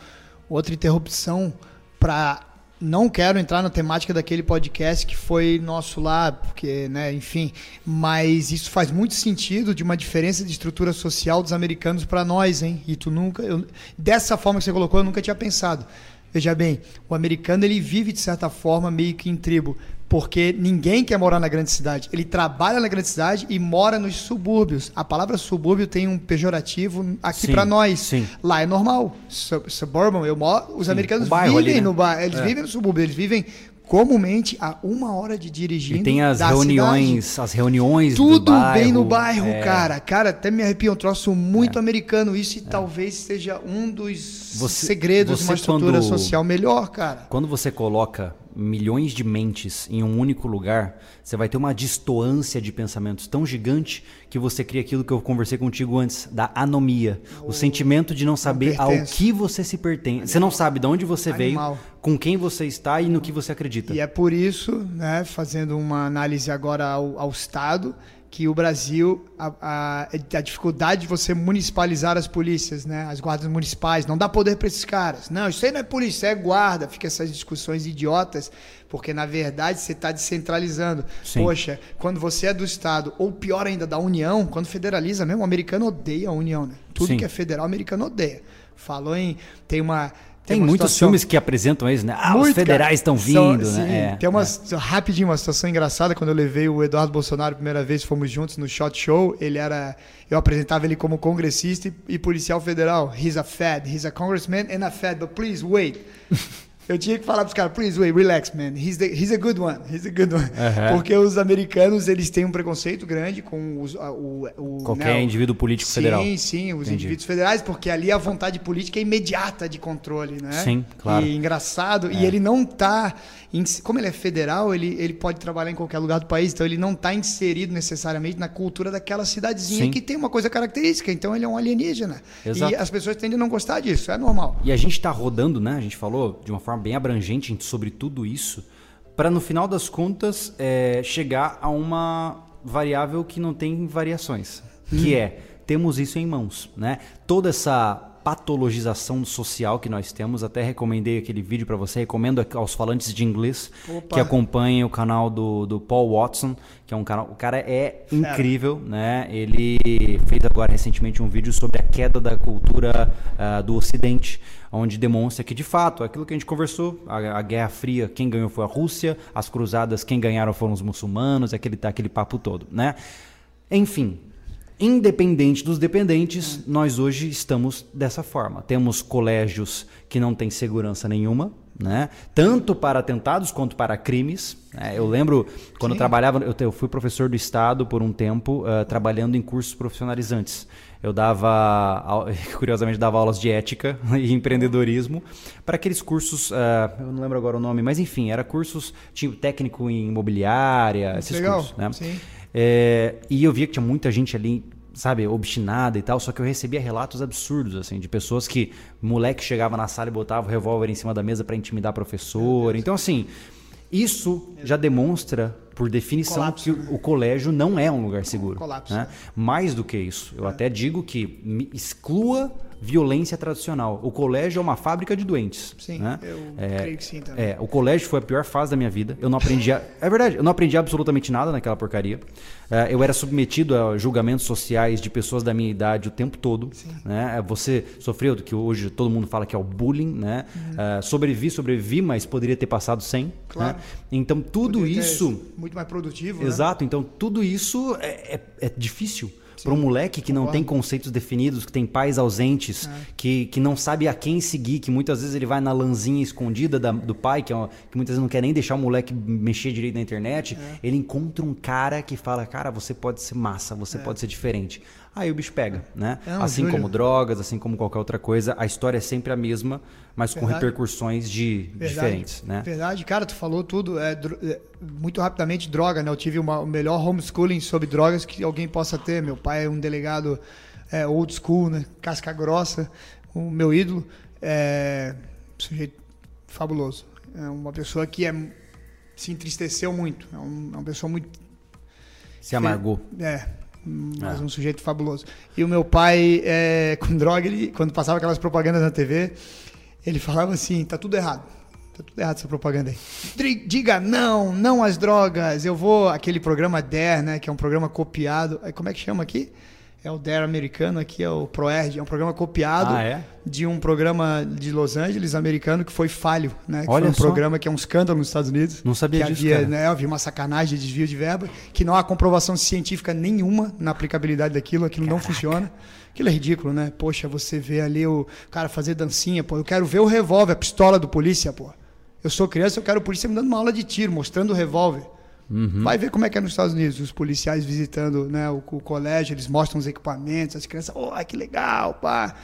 outra interrupção para não quero entrar na temática daquele podcast que foi nosso lá, porque, né, enfim, mas isso faz muito sentido de uma diferença de estrutura social dos americanos para nós, hein? E tu nunca, eu, dessa forma que você colocou, eu nunca tinha pensado. Veja bem, o americano ele vive de certa forma meio que em tribo, porque ninguém quer morar na grande cidade. Ele trabalha na grande cidade e mora nos subúrbios. A palavra subúrbio tem um pejorativo aqui para nós. Sim. Lá é normal. Suburban, eu moro, os sim. americanos vivem ali, né? no bairro, eles é. vivem no subúrbio, eles vivem comumente a uma hora de dirigir. E tem as reuniões, cidade. as reuniões Tudo bem no bairro, é. cara. Cara, até me arrepia um troço muito é. americano. Isso e é. talvez seja um dos você, segredos você de uma estrutura quando, social melhor, cara. Quando você coloca milhões de mentes em um único lugar, você vai ter uma distoância de pensamentos tão gigante que você cria aquilo que eu conversei contigo antes, da anomia. O, o sentimento de não saber não ao que você se pertence. Você não sabe de onde você Animal. veio, com quem você está e no que você acredita. E é por isso, né, fazendo uma análise agora ao, ao Estado, que o Brasil, a, a, a, dificuldade de você municipalizar as polícias, né? as guardas municipais, não dá poder para esses caras. Não, isso aí não é polícia, é guarda. Fica essas discussões idiotas, porque na verdade você está descentralizando. Sim. Poxa, quando você é do Estado, ou pior ainda, da União, quando federaliza mesmo, o americano odeia a União. Né? Tudo Sim. que é federal, o americano odeia. Falou em. Tem uma tem, muitos situação... filmes que apresentam isso, né? Ah, Muito, os federais estão vindo, São, né? É, tem uma é. rapidinho uma situação engraçada quando eu levei o Eduardo Bolsonaro a primeira vez, fomos juntos no Shot Show. Ele era, eu apresentava ele como congressista e, e policial federal. He's a Fed, he's a congressman and a Fed, but please wait. [LAUGHS] Eu tinha que falar para os caras, please wait, relax, man. He's, the, he's a good one. He's a good one. Porque os americanos, eles têm um preconceito grande com os, o, o, Qualquer né, indivíduo político sim, federal. Sim, sim, os Entendi. indivíduos federais, porque ali a vontade política é imediata de controle, né? Sim, claro. E engraçado, é. e ele não está como ele é federal, ele, ele pode trabalhar em qualquer lugar do país, então ele não está inserido necessariamente na cultura daquela cidadezinha Sim. que tem uma coisa característica, então ele é um alienígena. Exato. E as pessoas tendem a não gostar disso, é normal. E a gente está rodando, né? A gente falou de uma forma bem abrangente sobre tudo isso, para no final das contas é, chegar a uma variável que não tem variações. que é temos isso em mãos, né? Toda essa patologização social que nós temos. Até recomendei aquele vídeo para você, recomendo aos falantes de inglês Opa. que acompanhem o canal do, do Paul Watson, que é um canal. O cara é incrível, né? Ele fez agora recentemente um vídeo sobre a queda da cultura uh, do Ocidente, onde demonstra que de fato aquilo que a gente conversou, a, a, Guerra Fria, quem ganhou foi a Rússia, as cruzadas, quem ganharam foram os muçulmanos, aquele, aquele papo todo, né? Enfim, Independente dos dependentes, nós hoje estamos dessa forma. Temos colégios que não têm segurança nenhuma, né? tanto para atentados quanto para crimes. Né? Eu lembro quando eu trabalhava, eu, eu, fui professor do Estado por um tempo, uh, trabalhando em cursos profissionalizantes. Eu dava, [LAUGHS] curiosamente, dava aulas de ética [LAUGHS] e empreendedorismo para aqueles cursos, uh, eu não lembro agora o nome, mas enfim, era cursos tipo técnico em imobiliária, esses Legal. cursos. Né? Sim. É, e eu via que tinha muita gente ali, sabe, obstinada e tal, só que eu recebia relatos absurdos, assim, de pessoas que moleque chegava na sala e botava o revólver em cima da mesa para intimidar professor. Então, assim, isso já demonstra, por definição, Colapso. que o, o, colégio não é um lugar seguro. Colapso. Né? Mais do que isso, eu é. até digo que exclua violência tradicional. O colégio é uma fábrica de doentes. Sim, né? eu é, creio que sim também. É, o colégio foi a pior fase da minha vida. Eu não aprendi. A, [LAUGHS] é verdade, eu não aprendi absolutamente nada naquela porcaria. É, eu era submetido a julgamentos sociais de pessoas da minha idade o tempo todo. Sim. Né? É, você sofreu do que hoje todo mundo fala que é o bullying. Né? Uhum. É, sobrevivi, sobrevivi, mas poderia ter passado sem. Né? Claro. Né? Então tudo poderia isso. Muito mais produtivo. Né? Exato. Né? Então tudo isso é, é, é difícil para um moleque que não tem conceitos definidos, que tem pais ausentes, é. que, que não sabe a quem seguir, que muitas vezes ele vai na lanzinha escondida da, do pai, que, é uma, que muitas vezes não quer nem deixar o moleque mexer direito na internet, é. ele encontra um cara que fala, cara, você pode ser massa, você é. pode ser diferente aí o bicho pega, né? É, assim Júlio. como drogas, assim como qualquer outra coisa, a história é sempre a mesma, mas Verdade. com repercussões de, diferentes, né? Verdade, cara, tu falou tudo, é, é, muito rapidamente droga, né? Eu tive uma, o melhor homeschooling sobre drogas que alguém possa ter. Meu pai é um delegado é, old school, né? Casca grossa, o meu ídolo, é sujeito fabuloso. É uma pessoa que é, se entristeceu muito, é, um, é uma pessoa muito se amargou. É, mas é. um sujeito fabuloso. E o meu pai, é, [LAUGHS] com droga, ele, quando passava aquelas propagandas na TV, ele falava assim: tá tudo errado. Tá tudo errado essa propaganda aí. Diga não, não às drogas. Eu vou. Aquele programa Dare, né? Que é um programa copiado. Como é que chama aqui? É o Dare americano, aqui é o ProErd, é um programa copiado ah, é? de um programa de Los Angeles americano que foi falho, né? Que Olha foi um só. programa que é um escândalo nos Estados Unidos. Não sabia que disso, havia. Né, havia uma sacanagem de desvio de verba, que não há comprovação científica nenhuma na aplicabilidade daquilo, aquilo Caraca. não funciona. Aquilo é ridículo, né? Poxa, você vê ali o cara fazer dancinha, pô, eu quero ver o revólver, a pistola do polícia, pô. Eu sou criança, eu quero o polícia me dando uma aula de tiro, mostrando o revólver. Uhum. Vai ver como é que é nos Estados Unidos, os policiais visitando né, o, o colégio, eles mostram os equipamentos, as crianças, oh, que legal, pá.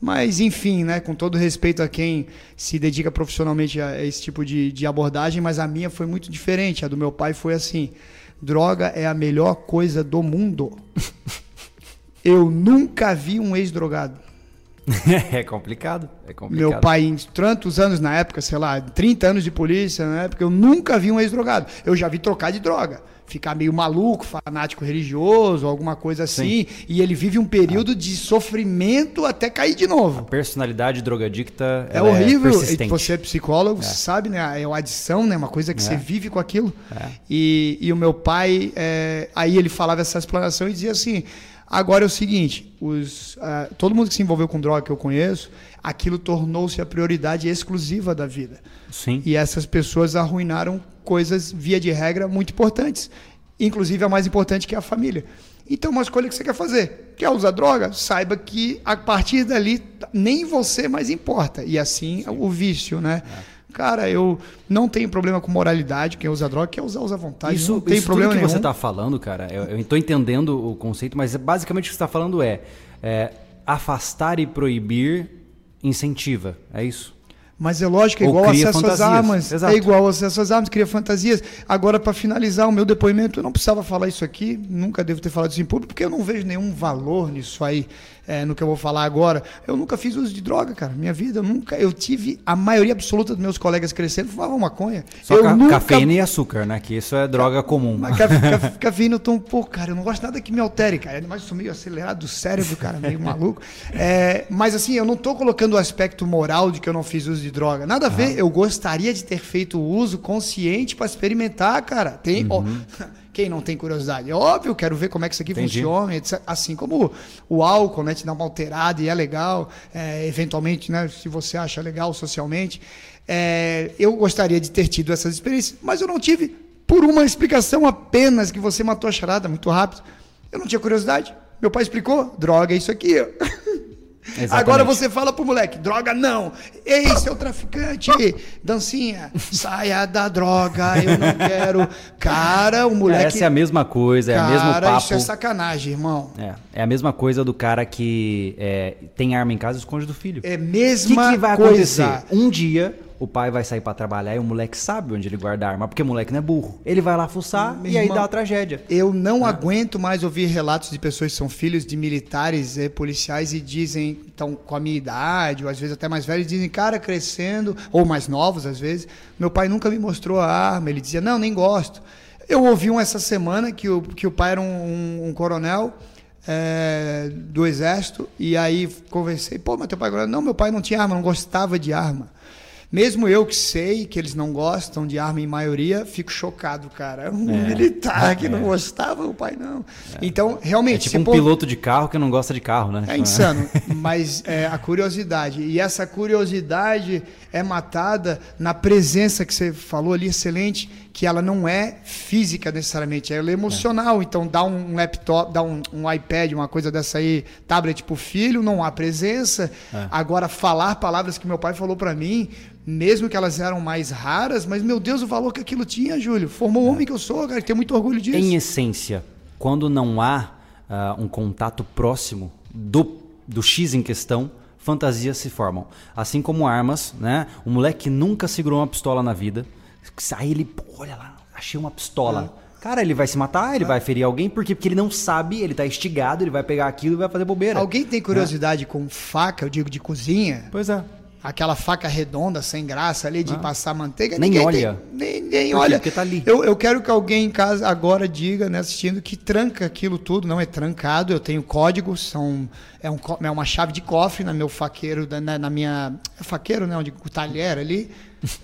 Mas, enfim, né, com todo respeito a quem se dedica profissionalmente a esse tipo de, de abordagem, mas a minha foi muito diferente. A do meu pai foi assim: droga é a melhor coisa do mundo. [LAUGHS] Eu nunca vi um ex-drogado. [LAUGHS] é complicado, é complicado. Meu pai, em tantos anos na época, sei lá, 30 anos de polícia na época, eu nunca vi um ex-drogado. Eu já vi trocar de droga. Ficar meio maluco, fanático religioso, alguma coisa assim. Sim. E ele vive um período ah. de sofrimento até cair de novo. A personalidade drogadicta é horrível. É você é psicólogo, é. sabe, né? É uma adição, né? Uma coisa que é. você vive com aquilo. É. E, e o meu pai, é, aí ele falava essa explanação e dizia assim: Agora é o seguinte, os, uh, todo mundo que se envolveu com droga que eu conheço, aquilo tornou-se a prioridade exclusiva da vida. Sim. E essas pessoas arruinaram coisas, via de regra, muito importantes. Inclusive a mais importante que é a família. Então, uma escolha que você quer fazer. Quer usar droga? Saiba que a partir dali nem você mais importa. E assim Sim. o vício, né? É. Cara, eu não tenho problema com moralidade. Quem usa droga quer usar, usa à vontade. Isso, não tem isso problema tudo que nenhum. você está falando, cara, eu estou entendendo o conceito, mas basicamente o que você está falando é, é, afastar e proibir incentiva. É isso? Mas é lógico, é igual acesso às armas. Exato. É igual acesso às armas, cria fantasias. Agora, para finalizar o meu depoimento, eu não precisava falar isso aqui, nunca devo ter falado isso em público, porque eu não vejo nenhum valor nisso aí é, no que eu vou falar agora. Eu nunca fiz uso de droga, cara. Minha vida, eu nunca. Eu tive. A maioria absoluta dos meus colegas crescendo fumavam maconha. Só eu ca nunca... cafeína e açúcar, né? Que isso é droga comum. Mas café, [LAUGHS] cafeína eu tomo pouco, cara. Eu não gosto nada que me altere, cara. Mas eu sou meio acelerado do cérebro, cara, meio [LAUGHS] maluco. É, mas assim, eu não tô colocando o aspecto moral de que eu não fiz uso de droga. Nada a ver. Eu gostaria de ter feito uso consciente para experimentar, cara. Tem. Uhum. [LAUGHS] Quem não tem curiosidade? É óbvio, quero ver como é que isso aqui Entendi. funciona, etc. assim como o álcool, né, te dá uma alterada e é legal, é, eventualmente, né, se você acha legal socialmente. É, eu gostaria de ter tido essas experiências, mas eu não tive por uma explicação apenas que você matou a charada muito rápido. Eu não tinha curiosidade. Meu pai explicou, droga, é isso aqui. [LAUGHS] Exatamente. Agora você fala pro moleque, droga não. Ei, seu traficante, dancinha, saia da droga, eu não quero. Cara, o moleque. Essa é a mesma coisa, é cara, a mesmo papo. Isso é sacanagem, irmão. É, é a mesma coisa do cara que é, tem arma em casa e esconde do filho. É mesma O que, que vai coisa. acontecer? Um dia o pai vai sair para trabalhar e o moleque sabe onde ele guarda a arma, porque o moleque não é burro. Ele vai lá fuçar Meu e aí dá a tragédia. Eu não ah. aguento mais ouvir relatos de pessoas que são filhos de militares e policiais e dizem, estão com a minha idade, ou às vezes até mais velhos, dizem, cara, crescendo, ou mais novos às vezes, meu pai nunca me mostrou a arma. Ele dizia, não, nem gosto. Eu ouvi um essa semana que o, que o pai era um, um, um coronel. É, do exército, e aí conversei, pô, mas teu pai não, meu pai não tinha arma, não gostava de arma. Mesmo eu que sei que eles não gostam de arma em maioria, fico chocado, cara. Um é, militar que é. não gostava, o pai não. É. Então, realmente. É tipo um pô... piloto de carro que não gosta de carro, né? É insano. [LAUGHS] mas é, a curiosidade. E essa curiosidade é matada na presença que você falou ali, excelente, que ela não é física necessariamente, ela é emocional. É. Então, dá um laptop, dá um, um, iPad, uma coisa dessa aí, tablet pro filho, não há presença. É. Agora, falar palavras que meu pai falou para mim, mesmo que elas eram mais raras, mas meu Deus, o valor que aquilo tinha, Júlio. Formou o é. homem que eu sou, cara, tenho muito orgulho disso. Em essência, quando não há uh, um contato próximo do, do X em questão, fantasias se formam. Assim como armas, né? O moleque nunca segurou uma pistola na vida. Aí ele, pô, olha lá, achei uma pistola. É. Cara, ele vai se matar, ele é. vai ferir alguém, por quê? Porque ele não sabe, ele tá instigado, ele vai pegar aquilo e vai fazer bobeira. Alguém tem curiosidade é. com faca, eu digo de cozinha? Pois é aquela faca redonda, sem graça ali, de ah. passar manteiga. Nem olha. Tem, nem, nem olha. Porque tá ali. Eu, eu quero que alguém em casa agora diga, né, assistindo, que tranca aquilo tudo. Não é trancado, eu tenho códigos, são, é, um, é uma chave de cofre na meu faqueiro, na, na minha. É faqueiro, né? Onde, o talher ali.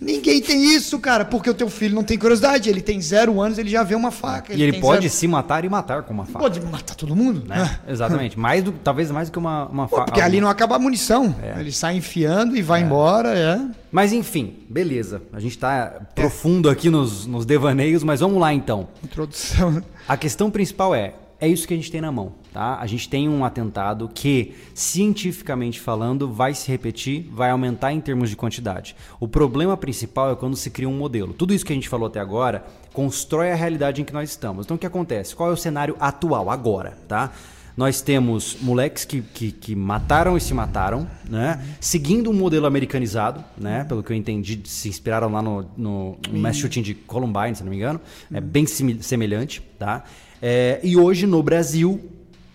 Ninguém tem isso, cara, porque o teu filho não tem curiosidade. Ele tem zero anos, ele já vê uma faca. E ele, pode zero... se matar e matar com uma faca. Pode matar todo mundo, né? É. Exatamente. Mais do, talvez mais do que uma, uma faca. Porque ali não acaba a munição. É. Ele sai enfiando e vai é. embora. É. Mas enfim, beleza. A gente está profundo aqui nos, nos devaneios, mas vamos lá então. Introdução. A questão principal é: é isso que a gente tem na mão. Tá? A gente tem um atentado que, cientificamente falando, vai se repetir, vai aumentar em termos de quantidade. O problema principal é quando se cria um modelo. Tudo isso que a gente falou até agora constrói a realidade em que nós estamos. Então, o que acontece? Qual é o cenário atual, agora? Tá? Nós temos moleques que, que, que, mataram e se mataram, né? Seguindo um modelo americanizado, né? Pelo que eu entendi, se inspiraram lá no, no, no mass shooting de Columbine, se não me engano. É bem semelhante, tá? É, e hoje no Brasil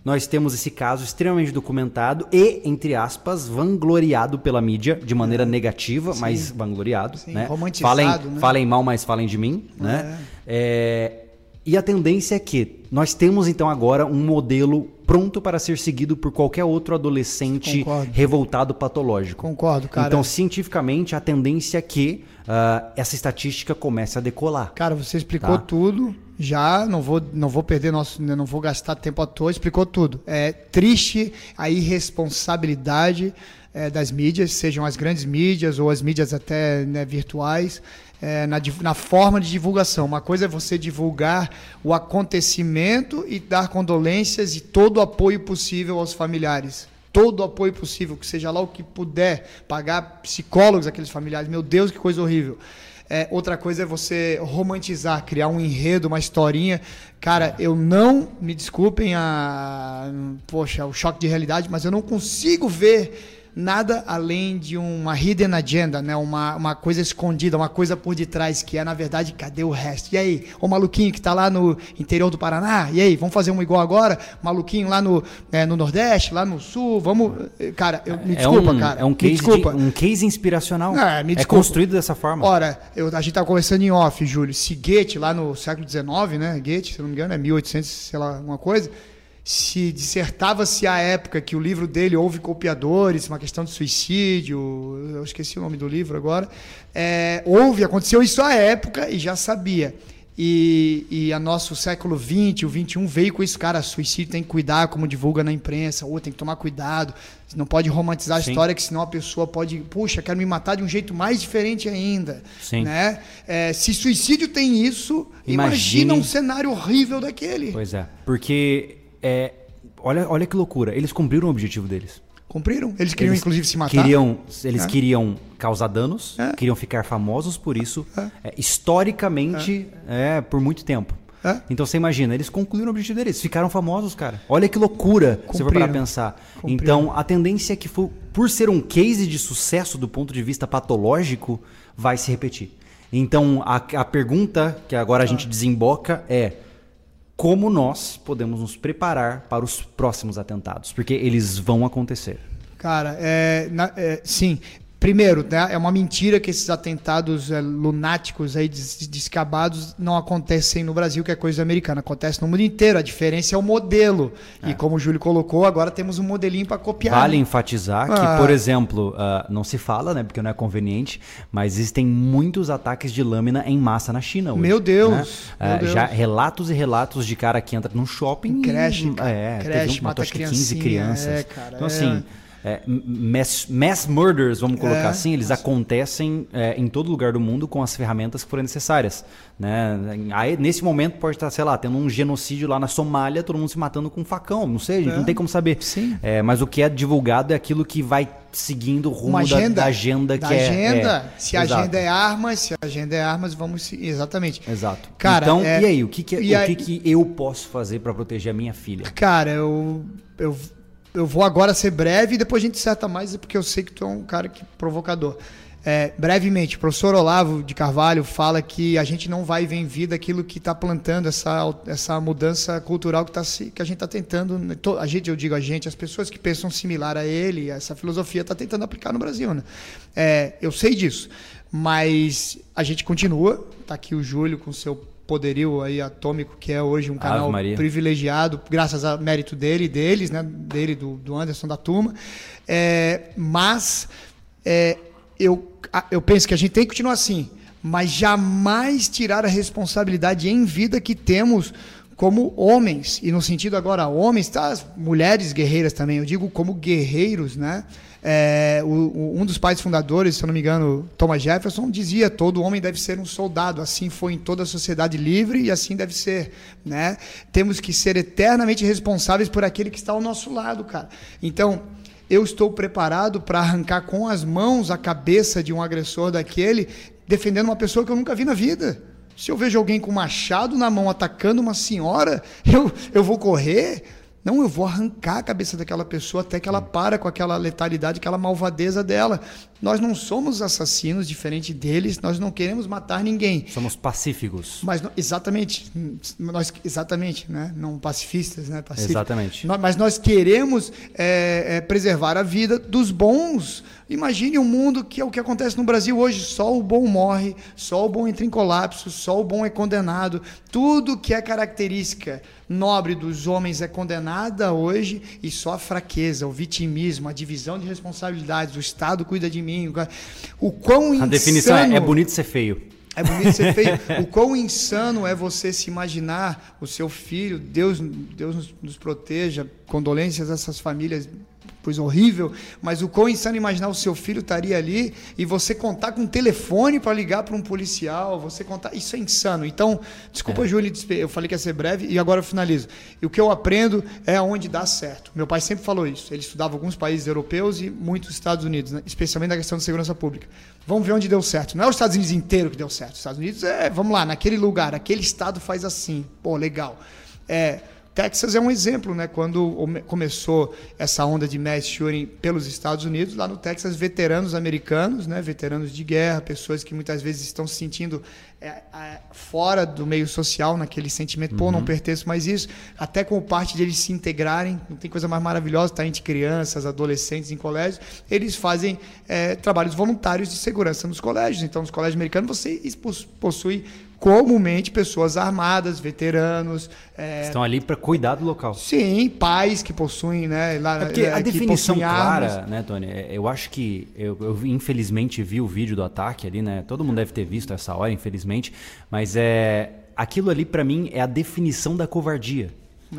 nós temos esse caso extremamente documentado e, entre aspas, vangloriado pela mídia de maneira negativa, Sim. mas vangloriado. Sim, né? Falem, né? falem mal, mas falem de mim. É. Né? É, e a tendência é que nós temos então agora um modelo pronto para ser seguido por qualquer outro adolescente Concordo. revoltado patológico. Concordo, cara. Então, cientificamente, a tendência é que uh, essa estatística comece a decolar. Cara, você explicou tá? tudo já, não vou, não vou perder nosso, não vou gastar tempo à toa, explicou tudo. É triste a irresponsabilidade é, das mídias, sejam as grandes mídias ou as mídias até né, virtuais, é, na, na forma de divulgação. Uma coisa é você divulgar o acontecimento e dar condolências e todo o apoio possível aos familiares todo o apoio possível, que seja lá o que puder, pagar psicólogos aqueles familiares. Meu Deus, que coisa horrível. É, outra coisa é você romantizar, criar um enredo, uma historinha. Cara, eu não, me desculpem a, poxa, o choque de realidade, mas eu não consigo ver nada além de uma hidden agenda, né? uma, uma coisa escondida, uma coisa por detrás, que é, na verdade, cadê o resto? E aí, o maluquinho que está lá no interior do Paraná, e aí, vamos fazer um igual agora? Maluquinho lá no, é, no Nordeste, lá no Sul, vamos... Cara, eu, me desculpa, é um, cara. É um case, de, um case inspiracional. Não, me é construído dessa forma. Ora, eu, a gente estava conversando em off, Júlio, se Goethe, lá no século XIX, né, Goethe, se não me engano, é 1800, sei lá, alguma coisa se dissertava-se a época que o livro dele houve copiadores, uma questão de suicídio, eu esqueci o nome do livro agora. É, houve, aconteceu isso à época e já sabia. E, e a nosso século XX, o XXI veio com isso, cara, suicídio tem que cuidar, como divulga na imprensa, ou tem que tomar cuidado, não pode romantizar a Sim. história, que senão a pessoa pode, puxa, quero me matar de um jeito mais diferente ainda. Sim. Né? É, se suicídio tem isso, Imagine... imagina um cenário horrível daquele. Pois é, porque é, olha, olha que loucura. Eles cumpriram o objetivo deles. Cumpriram. Eles queriam, eles inclusive, se matar. Queriam, eles é. queriam causar danos, é. queriam ficar famosos por isso, é. é historicamente, é. por muito tempo. É. Então você imagina, eles concluíram o objetivo deles, ficaram famosos, cara. Olha que loucura, se for para pensar. Cumpriram. Então a tendência é que, for, por ser um case de sucesso do ponto de vista patológico, vai se repetir. Então a, a pergunta que agora a gente desemboca é como nós podemos nos preparar para os próximos atentados, porque eles vão acontecer. Cara, é, na, é, sim. Primeiro, né, é uma mentira que esses atentados é, lunáticos aí descabados não acontecem no Brasil, que é coisa americana. Acontece no mundo inteiro. A diferença é o modelo. É. E como o Júlio colocou, agora temos um modelinho para copiar. Vale né? enfatizar ah. que, por exemplo, uh, não se fala, né, porque não é conveniente, mas existem muitos ataques de lâmina em massa na China hoje. Meu Deus! Né? Meu uh, Deus. Já relatos e relatos de cara que entra num shopping. Creche, é, creche, um, matou acho que 15 crianças. É, cara, então, assim. É é, mass, mass murders, vamos colocar é, assim, eles acontecem é, em todo lugar do mundo com as ferramentas que forem necessárias. Né? Aí, nesse momento pode estar, sei lá, tendo um genocídio lá na Somália, todo mundo se matando com um facão, não sei, a gente não é. tem como saber. Sim. É, mas o que é divulgado é aquilo que vai seguindo o rumo agenda, da, da, agenda da que agenda, é. agenda. Se a agenda é armas, se a agenda é armas, vamos seguir. Exatamente. Exato. Cara, então, e aí, o que, que, o que, que eu posso fazer para proteger a minha filha? Cara, eu. eu eu vou agora ser breve e depois a gente acerta mais, porque eu sei que tu é um cara que provocador. É, brevemente, o professor Olavo de Carvalho fala que a gente não vai ver em vida aquilo que está plantando, essa, essa mudança cultural que, tá, que a gente está tentando. Né, a gente, eu digo a gente, as pessoas que pensam similar a ele, essa filosofia está tentando aplicar no Brasil. Né? É, eu sei disso, mas a gente continua. Está aqui o Júlio com seu poderio aí atômico, que é hoje um canal privilegiado, graças a mérito dele e deles, né? Dele, do, do Anderson, da turma. É, mas é, eu, eu penso que a gente tem que continuar assim, mas jamais tirar a responsabilidade em vida que temos como homens, e no sentido agora homens, tá? mulheres guerreiras também, eu digo como guerreiros, né? É, o, o, um dos pais fundadores, se eu não me engano, Thomas Jefferson, dizia: todo homem deve ser um soldado. Assim foi em toda a sociedade livre e assim deve ser. Né? Temos que ser eternamente responsáveis por aquele que está ao nosso lado, cara. Então, eu estou preparado para arrancar com as mãos a cabeça de um agressor daquele, defendendo uma pessoa que eu nunca vi na vida. Se eu vejo alguém com machado na mão atacando uma senhora, eu, eu vou correr. Não, eu vou arrancar a cabeça daquela pessoa até que ela para com aquela letalidade, aquela malvadeza dela. Nós não somos assassinos, diferente deles, nós não queremos matar ninguém. Somos pacíficos. Mas exatamente, nós exatamente, né? Não pacifistas, né? Pacíficos. Exatamente. mas nós queremos é, é, preservar a vida dos bons. Imagine um mundo que é o que acontece no Brasil hoje: só o bom morre, só o bom entra em colapso, só o bom é condenado. Tudo que é característica nobre dos homens é condenada hoje e só a fraqueza, o vitimismo, a divisão de responsabilidades, o Estado cuida de mim. O quão insano... A definição é, é bonito ser feio. É bonito ser feio. [LAUGHS] o quão insano é você se imaginar o seu filho, Deus, Deus nos, nos proteja, condolências a essas famílias coisa horrível, mas o quão insano imaginar o seu filho estaria ali e você contar com um telefone para ligar para um policial, você contar, isso é insano. Então, desculpa, é. Júlio, eu falei que ia ser breve e agora eu finalizo. E o que eu aprendo é onde dá certo. Meu pai sempre falou isso. Ele estudava alguns países europeus e muitos Estados Unidos, né? especialmente na questão de segurança pública. Vamos ver onde deu certo. Não é os Estados Unidos inteiro que deu certo. Os Estados Unidos é, vamos lá, naquele lugar, aquele estado faz assim. Pô, legal. É, Texas é um exemplo, né? Quando começou essa onda de mass shooting pelos Estados Unidos, lá no Texas, veteranos americanos, né? Veteranos de guerra, pessoas que muitas vezes estão se sentindo é, é, fora do meio social, naquele sentimento, pô, não uhum. pertenço mais isso, até com parte de eles se integrarem, não tem coisa mais maravilhosa, tá entre crianças, adolescentes em colégios, eles fazem é, trabalhos voluntários de segurança nos colégios. Então, nos colégios americanos, você possui comumente pessoas armadas, veteranos. É... Estão ali para cuidar do local. Sim, pais que possuem, né? Lá, é porque a definição clara, né, Tony? É, eu acho que eu, eu, infelizmente vi o vídeo do ataque ali, né? Todo mundo deve ter visto essa hora, infelizmente. Mas é aquilo ali para mim é a definição da covardia.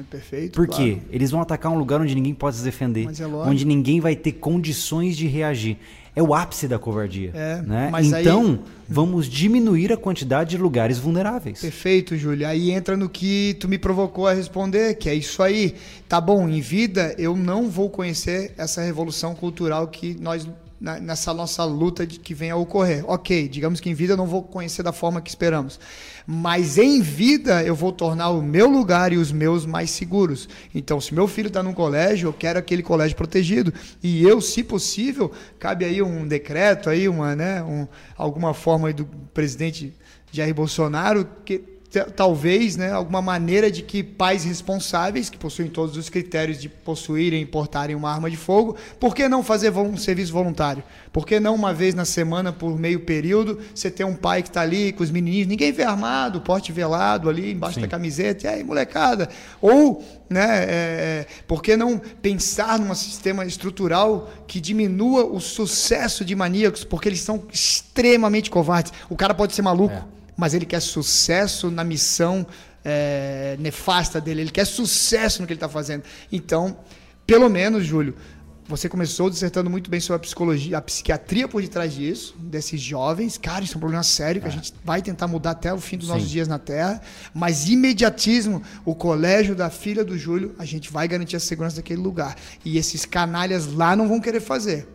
Perfeito. Por quê? Claro. Eles vão atacar um lugar onde ninguém pode se defender, é onde ninguém vai ter condições de reagir é o ápice da covardia. É, né? então, aí... vamos diminuir a quantidade de lugares vulneráveis. Perfeito, Júlio. Aí entra no que tu me provocou a responder, que é isso aí. Tá bom, em vida eu não vou conhecer essa revolução cultural que nós nessa nossa luta de que vem a ocorrer. Ok, digamos que em vida eu não vou conhecer da forma que esperamos, mas em vida eu vou tornar o meu lugar e os meus mais seguros. Então, se meu filho está num colégio, eu quero aquele colégio protegido e eu, se possível, cabe aí um decreto aí uma, né, um, alguma forma aí do presidente Jair Bolsonaro que talvez né, alguma maneira de que pais responsáveis, que possuem todos os critérios de possuírem e portarem uma arma de fogo, por que não fazer um serviço voluntário? Por que não uma vez na semana, por meio período, você ter um pai que está ali com os menininhos, ninguém vê armado, porte velado ali embaixo Sim. da camiseta, e aí molecada? Ou, né, é, é, por que não pensar num sistema estrutural que diminua o sucesso de maníacos, porque eles são extremamente covardes? O cara pode ser maluco. É mas ele quer sucesso na missão é, nefasta dele, ele quer sucesso no que ele está fazendo. Então, pelo menos, Júlio, você começou dissertando muito bem sobre a psicologia, a psiquiatria por detrás disso, desses jovens. Cara, isso é um problema sério que é. a gente vai tentar mudar até o fim dos Sim. nossos dias na Terra. Mas imediatismo, o colégio da filha do Júlio, a gente vai garantir a segurança daquele lugar. E esses canalhas lá não vão querer fazer.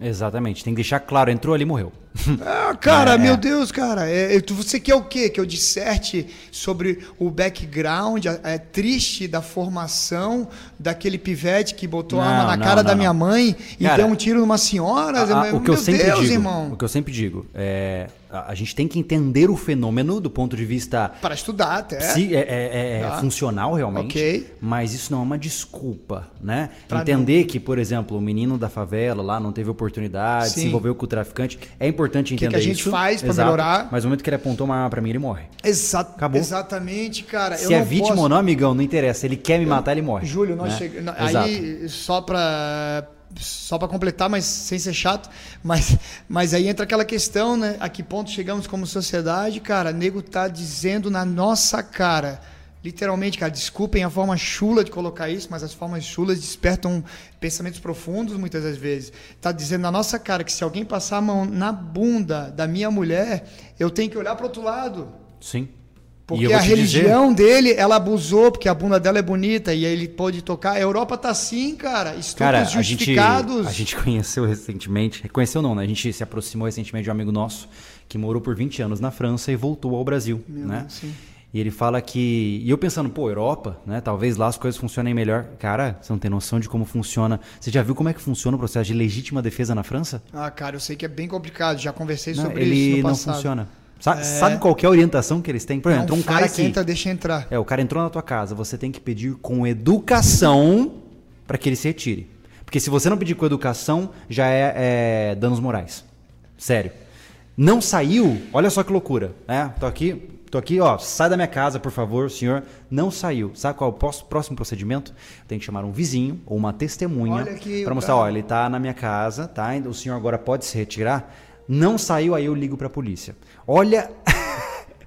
Exatamente, tem que deixar claro, entrou ali morreu. [LAUGHS] Ah, cara, é, meu é. Deus, cara, é, você quer o quê? Que eu disserte sobre o background é, triste da formação daquele pivete que botou não, a arma na não, cara não, da minha mãe e cara, deu um tiro numa senhora? A, a, o que eu sempre Deus, digo, irmão. O que eu sempre digo é a gente tem que entender o fenômeno do ponto de vista. Para estudar até. Psi, é, é, é tá. funcional realmente. Okay. Mas isso não é uma desculpa, né? Pra entender não. que, por exemplo, o menino da favela lá não teve oportunidade, Sim. se envolveu com o traficante. É importante entender isso. O que, a gente isso, faz para melhorar? Mas no momento que ele apontou uma arma para mim, ele morre. Exato. Acabou. Exatamente, cara. Se é vítima posso... ou não, amigão, não interessa. Ele quer me matar, ele morre. Júlio, nós né? chegamos. Aí, só para só para completar, mas sem ser chato, mas, mas aí entra aquela questão, né? A que ponto chegamos como sociedade, cara? Nego tá dizendo na nossa cara, literalmente, cara, desculpem a forma chula de colocar isso, mas as formas chulas despertam pensamentos profundos muitas das vezes. Tá dizendo na nossa cara que se alguém passar a mão na bunda da minha mulher, eu tenho que olhar para outro lado. Sim. Porque a religião dizer... dele, ela abusou, porque a bunda dela é bonita e aí ele pode tocar. A Europa tá assim, cara. Estupros cara, justificados. A gente, a gente conheceu recentemente, conheceu não, né? A gente se aproximou recentemente de um amigo nosso que morou por 20 anos na França e voltou ao Brasil, Meu né? Sim. E ele fala que. E eu pensando, pô, Europa, né? Talvez lá as coisas funcionem melhor. Cara, você não tem noção de como funciona. Você já viu como é que funciona o processo de legítima defesa na França? Ah, cara, eu sei que é bem complicado. Já conversei não, sobre isso no passado. Ele não funciona. Sabe, é... sabe qual é a orientação que eles têm? Por exemplo, um cara aqui. Entra, deixa entrar. É, o cara entrou na tua casa, você tem que pedir com educação para que ele se retire. Porque se você não pedir com educação, já é, é, danos morais. Sério. Não saiu, olha só que loucura. É, tô aqui, tô aqui, ó, sai da minha casa, por favor, senhor. Não saiu. Sabe qual é o próximo procedimento? Tem que chamar um vizinho ou uma testemunha para mostrar, cara... ó, ele tá na minha casa, tá? O senhor agora pode se retirar. Não saiu, aí eu ligo para a polícia. Olha. [LAUGHS]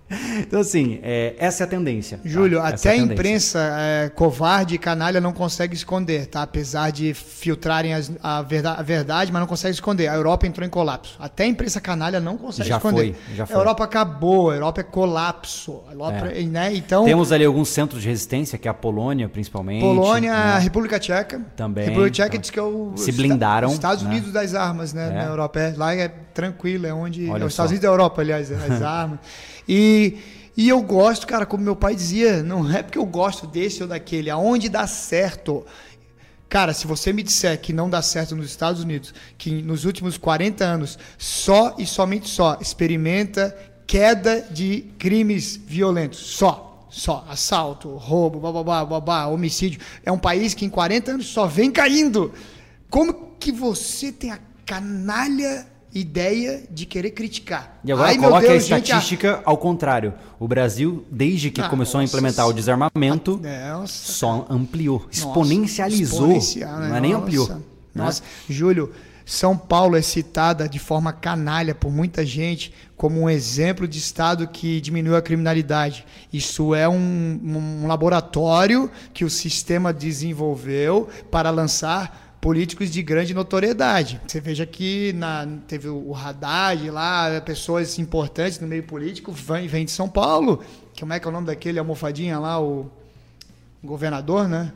[LAUGHS] Então, assim, é, essa é a tendência. Tá? Júlio, até é a, a imprensa é, covarde e canalha não consegue esconder, tá? Apesar de filtrarem as, a, verdade, a, verdade, mas não consegue esconder. A Europa entrou em colapso. Até a imprensa canalha não consegue já esconder. Foi, já foi. A Europa acabou, a Europa é colapso. Europa, é. Né? Então, Temos ali alguns centros de resistência, que é a Polônia, principalmente. Polônia, né? a República Tcheca. Também. República Tcheca então, diz que é o. Se blindaram. Os Estados né? Unidos das armas, né? É. Na Europa. É, lá é tranquilo, é onde. Olha é os Estados Unidos da Europa, aliás, as [LAUGHS] armas. E E, eu gosto, cara, como meu pai dizia, não é porque eu gosto desse ou daquele, aonde dá certo. Cara, se você me disser que não dá certo nos Estados Unidos, que nos últimos 40 anos só e somente só experimenta queda de crimes violentos, só só assalto, roubo, babá, babá, homicídio. É um país que em 40 anos só vem caindo. Como que você tem a canalha ideia de querer criticar? E agora Ai, coloca Deus, a estatística gente, ao contrário. O Brasil, desde que ah, começou nossa, a implementar o desarmamento, nossa, só ampliou, exponencializou. Nossa, não é nem ampliou. Né? Nossa, Júlio, são Paulo é citada de forma canalha por muita gente como um exemplo de estado que diminuiu a criminalidade. Isso é um, um laboratório que o sistema desenvolveu para lançar políticos de grande notoriedade. Você veja que na, teve o Haddad lá, pessoas importantes no meio político vêm vem de São Paulo. Como é que é o nome daquele almofadinha lá, o governador, né?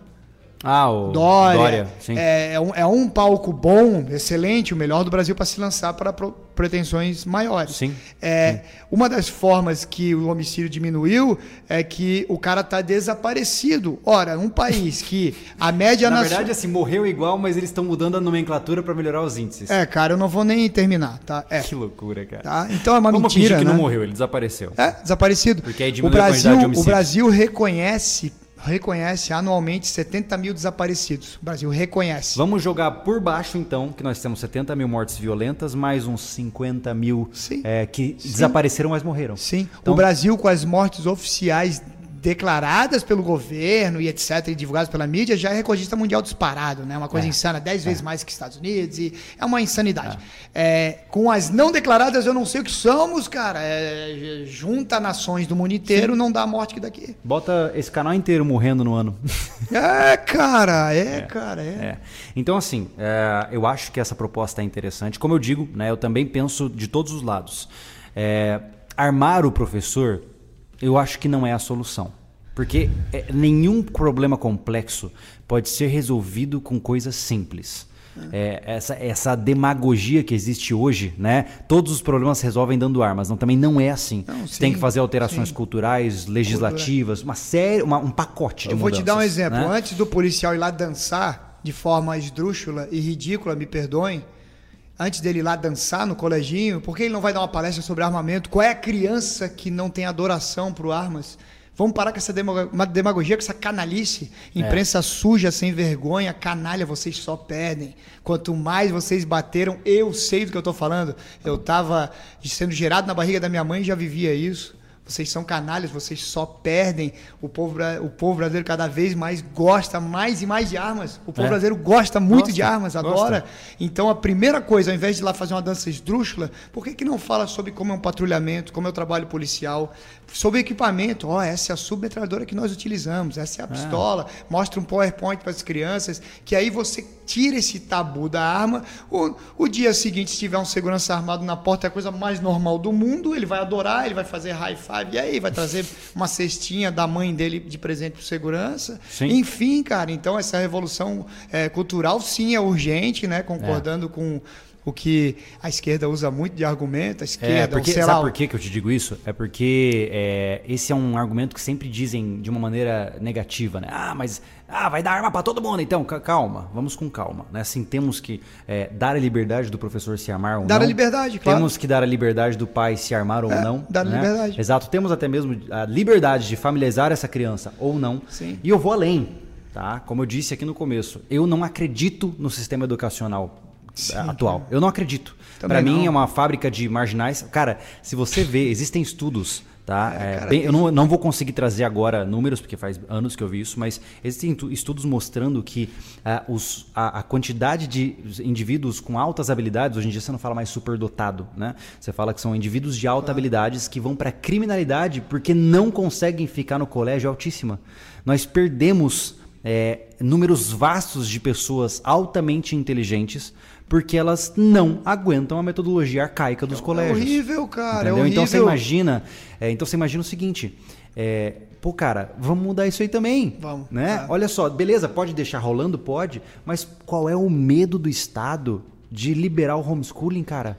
Ah, o Dória. Dória é, é, um, é um palco bom, excelente, o melhor do Brasil para se lançar para pro, pretensões maiores. Sim, é, sim. Uma das formas que o homicídio diminuiu é que o cara está desaparecido. Ora, um país que a média... [LAUGHS] Na verdade, assim, morreu igual, mas eles estão mudando a nomenclatura para melhorar os índices. É, cara, eu não vou nem terminar, tá? É. Que loucura, cara. Tá? Então é uma Vamos mentira, que né? não morreu, ele desapareceu. É, desaparecido. Porque aí o Brasil, o Brasil reconhece reconhece anualmente 70 mil desaparecidos. O Brasil reconhece. Vamos jogar por baixo, então, que nós temos 70 mil mortes violentas, mais uns 50 mil é, que Sim. desapareceram, mas morreram. Sim. Então, o Brasil, com as mortes oficiais declaradas pelo governo e etc, e divulgadas pela mídia, já é recordista mundial disparado, né? Uma coisa é. insana, dez é. vezes mais que Estados Unidos, e é uma insanidade. É. é. com as não declaradas, eu não sei o que somos, cara. É, junta nações do mundo inteiro, Sim. não dá morte que daqui. Bota esse canal inteiro morrendo no ano. [LAUGHS] É, cara, é, é. cara, é. Então, assim, eu acho que essa proposta é interessante. Como eu digo, né, eu também penso de todos os lados. armar o professor eu acho que não é a solução. Porque é, nenhum problema complexo pode ser resolvido com coisas simples. É, essa, essa demagogia que existe hoje, né? Todos os problemas se resolvem dando armas. Não, também não é assim. Não, sim, tem que fazer alterações sim. culturais, legislativas, uma série, uma, um pacote de Eu vou te dar um exemplo. Né? Antes do policial ir lá dançar de forma esdrúxula e ridícula, me perdoem, antes dele ir lá dançar no coleginho? Por que ele não vai dar uma palestra sobre armamento? Qual é a criança que não tem adoração por armas? Vamos parar com essa demagogia, com essa canalice. É. Imprensa é. suja, sem vergonha, canalha, vocês só perdem. Quanto mais vocês bateram, eu sei do que eu estou falando. Eu estava sendo gerado na barriga da minha mãe e já vivia isso. Vocês são canalhas, vocês só perdem. O povo, o povo brasileiro cada vez mais gosta mais e mais de armas. O povo é. brasileiro gosta muito gosta, de armas, adora. Gosta. Então a primeira coisa, ao invés de ir lá fazer uma dança esdrúxula, por que, que não fala sobre como é um patrulhamento, como é o trabalho policial, sobre equipamento? Ó, oh, essa é a submetralhadora que nós utilizamos, essa é a é. pistola. Mostra um PowerPoint para as crianças, que aí você tira esse tabu da arma. O, o dia seguinte, se tiver um segurança armado na porta, é a coisa mais normal do mundo. Ele vai adorar, ele vai fazer high five, e aí vai trazer [LAUGHS] uma cestinha da mãe dele de presente para segurança. Sim. Enfim, cara, então essa revolução é, cultural sim é urgente, né? Concordando é. com o que a esquerda usa muito de argumento, a esquerda, é, porque, sabe lá, por que eu te digo isso? É porque é, esse é um argumento que sempre dizem de uma maneira negativa, né? Ah, mas ah, vai dar arma para todo mundo, então calma, vamos com calma, né? Assim temos que é, dar a liberdade do professor se armar ou dar não. Dar a liberdade, claro. Temos que dar a liberdade do pai se armar ou é, não. Dar né? a liberdade. Exato, temos até mesmo a liberdade de familiarizar essa criança ou não. Sim. E eu vou além, tá? Como eu disse aqui no começo, eu não acredito no sistema educacional Sim, atual. Cara. Eu não acredito. Para mim é uma fábrica de marginais. Cara, se você vê, existem estudos, tá? É, cara, bem, eu não, não vou conseguir trazer agora números porque faz anos que eu vi isso, mas existem estudos mostrando que uh, os, a, a, quantidade de indivíduos com altas habilidades, hoje em dia você não fala mais superdotado, né? Você fala que são indivíduos de alta habilidades que vão para criminalidade porque não conseguem ficar no colégio altíssima. Nós perdemos é, números vastos de pessoas altamente inteligentes porque elas não aguentam a metodologia arcaica dos é colégios. É horrível, cara. É horrível. Então você imagina, é, então você imagina o seguinte. É, pô, cara, vamos mudar isso aí também. Vamos. Né? Tá. Olha só, beleza, pode deixar rolando? Pode, mas qual é o medo do Estado de liberar o homeschooling, cara?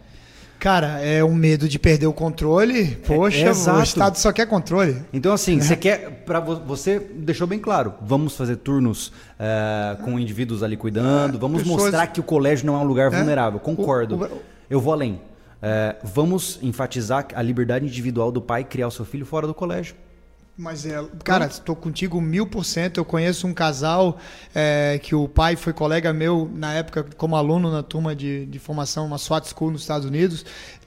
Cara, é um medo de perder o controle. Poxa, É, o Estado só quer controle. Então, assim, você quer. Pra vo- você deixou bem claro. Vamos fazer turnos eh, com indivíduos ali cuidando. Vamos pessoas- mostrar que o colégio não é um lugar É. vulnerável. Concordo. O- o- Eu vou além. Eh, vamos enfatizar a liberdade individual do pai criar o seu filho fora do colégio. Mas, é, cara, estou contigo mil por cento. Eu conheço um casal é, que o pai foi colega meu na época como aluno na turma de, de formação, uma SWAT School nos Estados Unidos.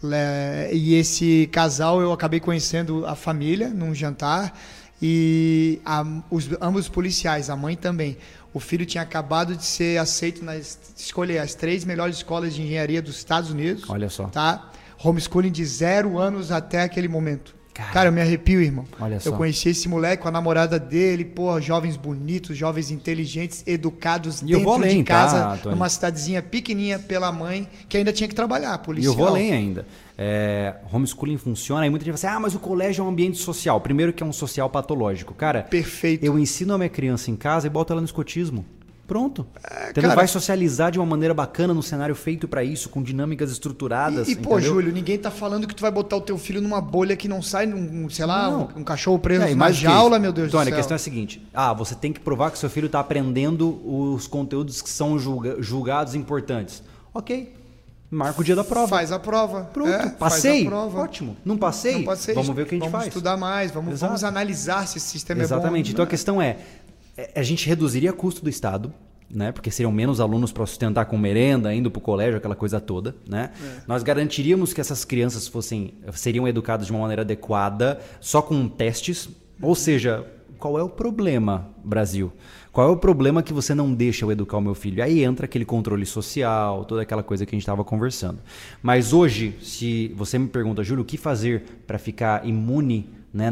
É, e esse casal eu acabei conhecendo a família num jantar e a- os, ambos policiais, a mãe também. O filho tinha acabado de ser aceito na es- escolher as três melhores escolas de engenharia dos Estados Unidos. Olha só. Tá? Homeschooling de zero anos até aquele momento. Cara. Cara, eu me arrepio, irmão. Olha eu só. conheci esse moleque com a namorada dele, porra, jovens bonitos, jovens inteligentes, educados E eu dentro vou além, de casa, tá, numa cidadezinha pequenininha pela mãe, que ainda tinha que trabalhar, E policial. eu vou além ainda. É, homeschooling funciona e muita gente fala assim: ah, mas o colégio é um ambiente social. Primeiro que é um social patológico. Cara, Perfeito. eu ensino a minha criança em casa e boto ela no escotismo. Pronto. Você não É, cara- vai socializar de uma maneira bacana no cenário feito pra isso, com dinâmicas estruturadas. E, e, pô? Júlio, ninguém tá falando que tu vai botar o teu filho numa bolha que não sai, num, sei lá, Não. um, um cachorro preso É, numa jaula, meu Deus Tony, do céu. a questão é a seguinte: ah, você tem que provar que seu filho está aprendendo os conteúdos que são julga- julgados importantes. Ok. Marca o dia da prova. Faz a prova. Pronto. É, faz passei? a prova. Ótimo. Não passei? Não passei. Vamos ver o que a gente vamos faz. estudar mais, vamos, vamos analisar se esse sistema Exatamente. é bom. Então a questão é, é, a gente reduziria o custo do Estado, né? Porque seriam menos alunos para sustentar com merenda, indo para o colégio, aquela coisa toda, né? É. Nós garantiríamos que essas crianças fossem seriam educadas de uma maneira adequada, só com testes. Ou seja, qual é o problema, Brasil? Qual é o problema que você não deixa eu educar o meu filho? Aí entra aquele controle social, toda aquela coisa que a gente estava conversando. Mas hoje, se você me pergunta, Júlio, o que fazer para ficar imune né,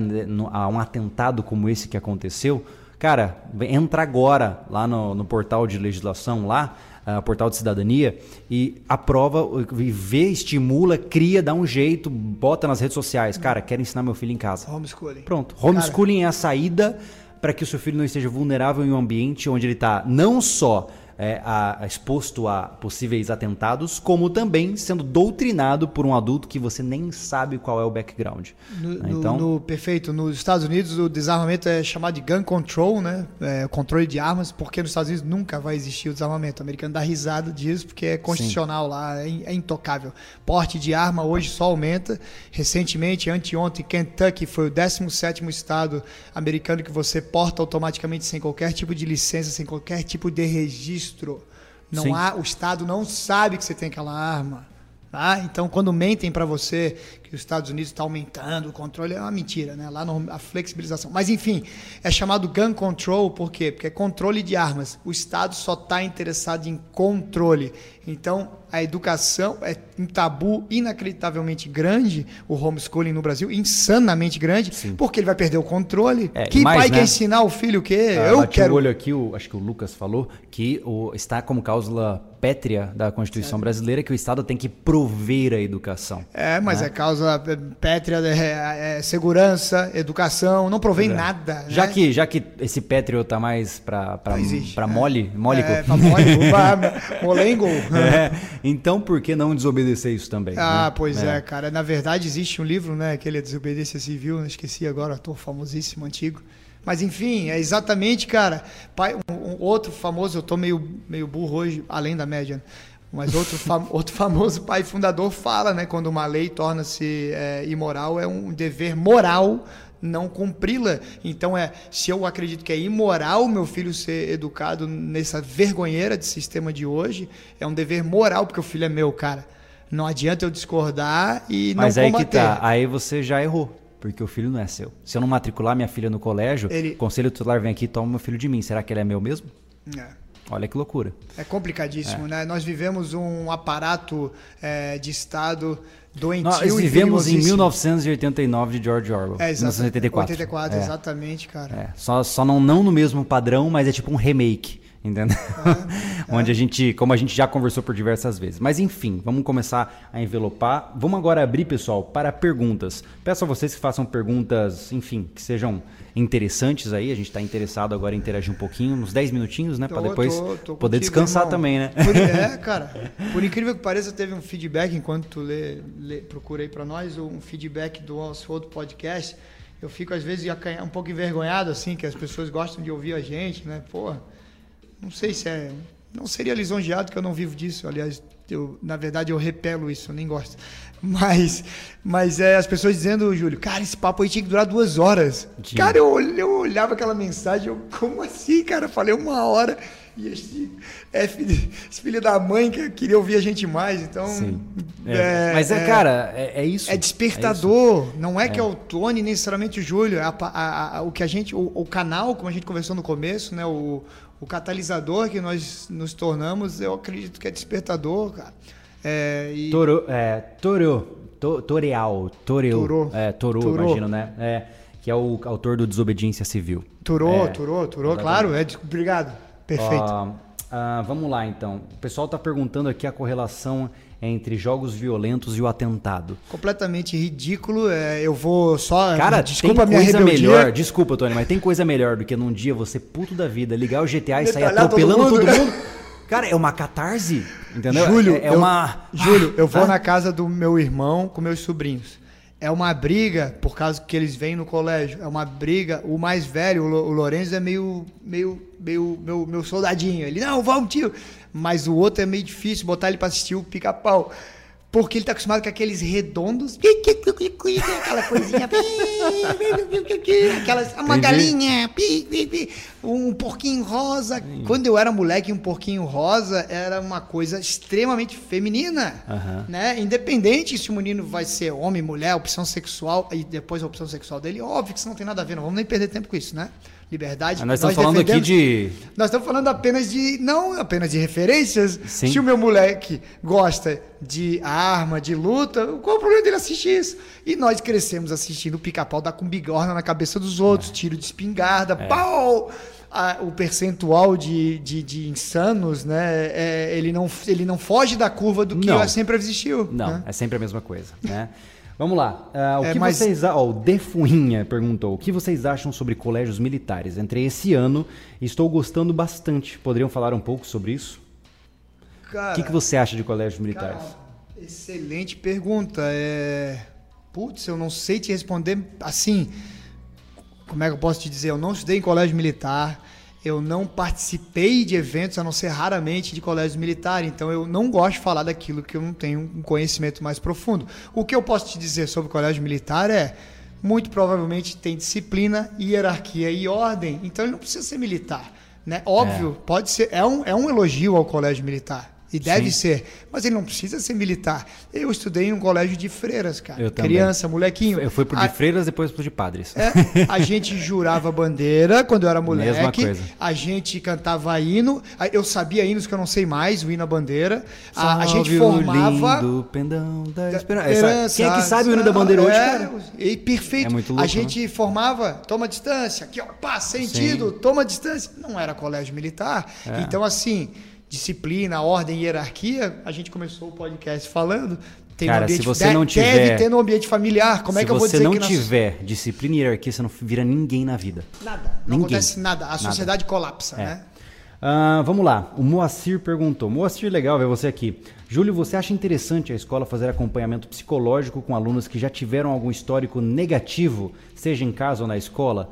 a um atentado como esse que aconteceu, cara, entra agora lá no, no portal de legislação, lá, ah, portal de cidadania, e aprova, e vê, estimula, cria, dá um jeito, bota nas redes sociais. Cara, quero ensinar meu filho em casa. Homeschooling. Pronto. Homeschooling é a saída para que o seu filho não esteja vulnerável em um ambiente onde ele está não só é, a- exposto a possíveis atentados, como também sendo doutrinado por um adulto que você nem sabe qual é o background. No, né? no- então, no- perfeito. Nos Estados Unidos, o desarmamento é chamado de gun control, né? É, controle de armas, porque nos Estados Unidos nunca vai existir o desarmamento. O americano dá risada disso, porque é constitucional lá, é, é intocável. Porte de arma hoje só aumenta. Recentemente, anteontem, Kentucky foi o 17º estado americano que você porta automaticamente sem qualquer tipo de licença, sem qualquer tipo de registro. Não Sim. há, o estado não sabe que você tem aquela arma. Tá? Então, quando mentem para você que os Estados Unidos está aumentando o controle, é uma mentira, né? Lá no, a flexibilização. Mas, enfim, é chamado gun control, por quê? Porque é controle de armas. O Estado só está interessado em controle. Então, a educação é um tabu inacreditavelmente grande, o homeschooling no Brasil, insanamente grande, porque ele vai perder o controle. É, que mais, pai né? quer ensinar o filho o quê? Ah, Eu quero. o olho aqui, o- acho que o Lucas falou, que o, está como cláusula pétrea da Constituição brasileira que o Estado tem que prover a educação. É, mas né? é causa é, pétrea, é, é segurança, educação, não provém nada. Já né? que, já que esse pétreo tá mais pra, pra, existe, pra é. mole, mólico. É, pra mole, uva, [LAUGHS] molengo. [LAUGHS] É, então por que não desobedecer isso também? Ah, né? pois é. cara. Na verdade, existe um livro, né? Aquele Desobediência Civil, não esqueci agora, ator famosíssimo, antigo. Mas enfim, é exatamente, cara. Pai, um, um outro famoso, eu tô meio, meio burro hoje, além da média. Mas outro, fam- [LAUGHS] outro famoso pai fundador fala, né? Quando uma lei torna-se é, imoral, é um dever moral não cumpri-la. Então é, se eu acredito que é imoral meu filho ser educado nessa vergonheira de sistema de hoje, é um dever moral porque o filho é meu, cara. Não adianta eu discordar e Mas não aí que combater. tá, aí você já errou. Porque o filho não é seu. Se eu não matricular minha filha no colégio, Ele- o conselho tutelar vem aqui e toma meu filho de mim. Será que ele é meu mesmo? É. Olha que loucura. É complicadíssimo, né? Nós vivemos um aparato é, de Estado doentio Nós vivemos em perigosíssimo. 1989 de George Orwell. É, exato. 1984. 84, É, exatamente, cara. é. Só, só não, não no mesmo padrão, mas é tipo um remake. Entendeu? [LAUGHS] Onde a gente, como a gente já conversou por diversas vezes. Mas enfim, vamos começar a envelopar. Vamos agora abrir, pessoal, para perguntas. Peço a vocês que façam perguntas, enfim, que sejam interessantes aí. A gente está interessado agora em interagir um pouquinho, uns 10 minutinhos, né? Para depois tô, tô poder descansar irmão. também, né? Por, é, [LAUGHS] cara. Por incrível que pareça, teve um feedback enquanto tu lê, lê, procurei para nós um feedback do nosso outro podcast. Eu fico às vezes um pouco envergonhado assim, que as pessoas gostam de ouvir a gente, né? Porra, não sei se é, não seria lisonjeado que eu não vivo disso. Aliás, eu, na verdade eu repelo isso, eu nem gosto. [LAUGHS] Mas, mas é as pessoas dizendo, Júlio, cara, esse papo aí tinha que durar duas horas. Cara, eu, eu olhava aquela mensagem, eu, como assim, cara? Eu falei uma hora. E esse, é, esse filho da mãe que queria ouvir a gente mais, então. Sim. É, é, mas é, é, cara, é, é, isso. É despertador. Isso. Não é, que é o Tony, necessariamente o Júlio. É a, a, a, o que a gente. O, o, canal, como a gente conversou no começo, né? O, o catalisador que nós nos tornamos, eu acredito que é despertador, cara. É, e... Toro, é, Toro, to, Toreal, Toreu, Toro, é, Toro, Toro. imagino, né? É, que é o autor do Desobediência Civil. Toro, é, Toro, Toro, claro, é, obrigado. Perfeito. Uh, uh, vamos lá, então. O pessoal está perguntando aqui a correlação entre jogos violentos e o atentado. Completamente ridículo. É, eu vou só. Cara, desculpa tem coisa melhor. Desculpa, Tony, mas tem coisa melhor do que num dia você puto da vida ligar o GTA e sair atropelando todo mundo. Todo mundo. Cara, é uma catarse, entendeu? Júlio, é, é eu, uma. Júlio, eu vou ah. na casa do meu irmão com meus sobrinhos é uma briga por causa que eles vêm no colégio. É uma briga. O mais velho, o Lourenço, é meio, meio, meio meu, meu soldadinho. Ele, não, vamos, tio. Mas o outro é meio difícil botar ele para assistir o pica-pau. Porque ele tá acostumado com aqueles redondos, aquela coisinha, aquelas, uma galinha, um porquinho rosa. Quando eu era moleque, um porquinho rosa era uma coisa extremamente feminina, né? Independente se o menino vai ser homem, mulher, opção sexual, e depois a opção sexual dele, óbvio que isso não tem nada a ver, não vamos nem perder tempo com isso, né? Liberdade. Mas nós estamos falando aqui de. Nós estamos falando apenas de. Não apenas de referências. Sim. Se o meu moleque gosta de arma, de luta, qual o problema dele assistir isso? E nós crescemos assistindo o pica-pau dar com bigorna na cabeça dos outros, é. tiro de espingarda, é. pau! o percentual de, de, de insanos, né? É, ele, não, ele não foge da curva do que não. sempre existiu. Não, né? é sempre a mesma coisa. Né? [LAUGHS] Vamos lá. Uh, o é, que mas... vocês. Ó, o Defuinha perguntou: o que vocês acham sobre colégios militares? Entrei esse ano e estou gostando bastante. Poderiam falar um pouco sobre isso? Cara, o que, que você acha de colégios militares? Cara, excelente pergunta. É... Putz, eu não sei te responder assim. Como é que eu posso te dizer? Eu não estudei em colégio militar eu não participei de eventos, a não ser raramente, de colégio militar, então eu não gosto de falar daquilo que eu não tenho um conhecimento mais profundo. O que eu posso te dizer sobre colégio militar é, muito provavelmente tem disciplina, hierarquia e ordem, então ele não precisa ser militar. Né? Óbvio, é. pode ser, é um, é um elogio ao colégio militar. E deve Sim. ser. Mas ele não precisa ser militar. Eu estudei em um colégio de freiras, cara. Eu Criança, também. molequinho. Eu fui pro de a... freiras, depois pro de padres. É, a gente [LAUGHS] jurava bandeira quando eu era moleque. Mesma coisa. A gente cantava hino. Eu sabia hinos que eu não sei mais, o hino à bandeira. A, a gente formava. Lindo pendão da esperança. Quem é que sabe o hino da bandeira hoje, é, cara? E perfeito. É muito louco, a gente né? formava, toma distância, aqui, ó, pá, sentido, Sim. toma distância. Não era colégio militar. É. Então, assim disciplina, ordem e hierarquia, a gente começou o podcast falando. Tem Cara, um ambiente, se você não tiver, deve ter no ambiente familiar. Como é que eu vou dizer que Se você não tiver disciplina e hierarquia, você não vira ninguém na vida. Nada. Não ninguém. acontece nada. A sociedade nada. colapsa, é. né? Uh, vamos lá. O Moacir perguntou. Moacir, legal ver você aqui. Júlio, você acha interessante a escola fazer acompanhamento psicológico com alunos que já tiveram algum histórico negativo, seja em casa ou na escola?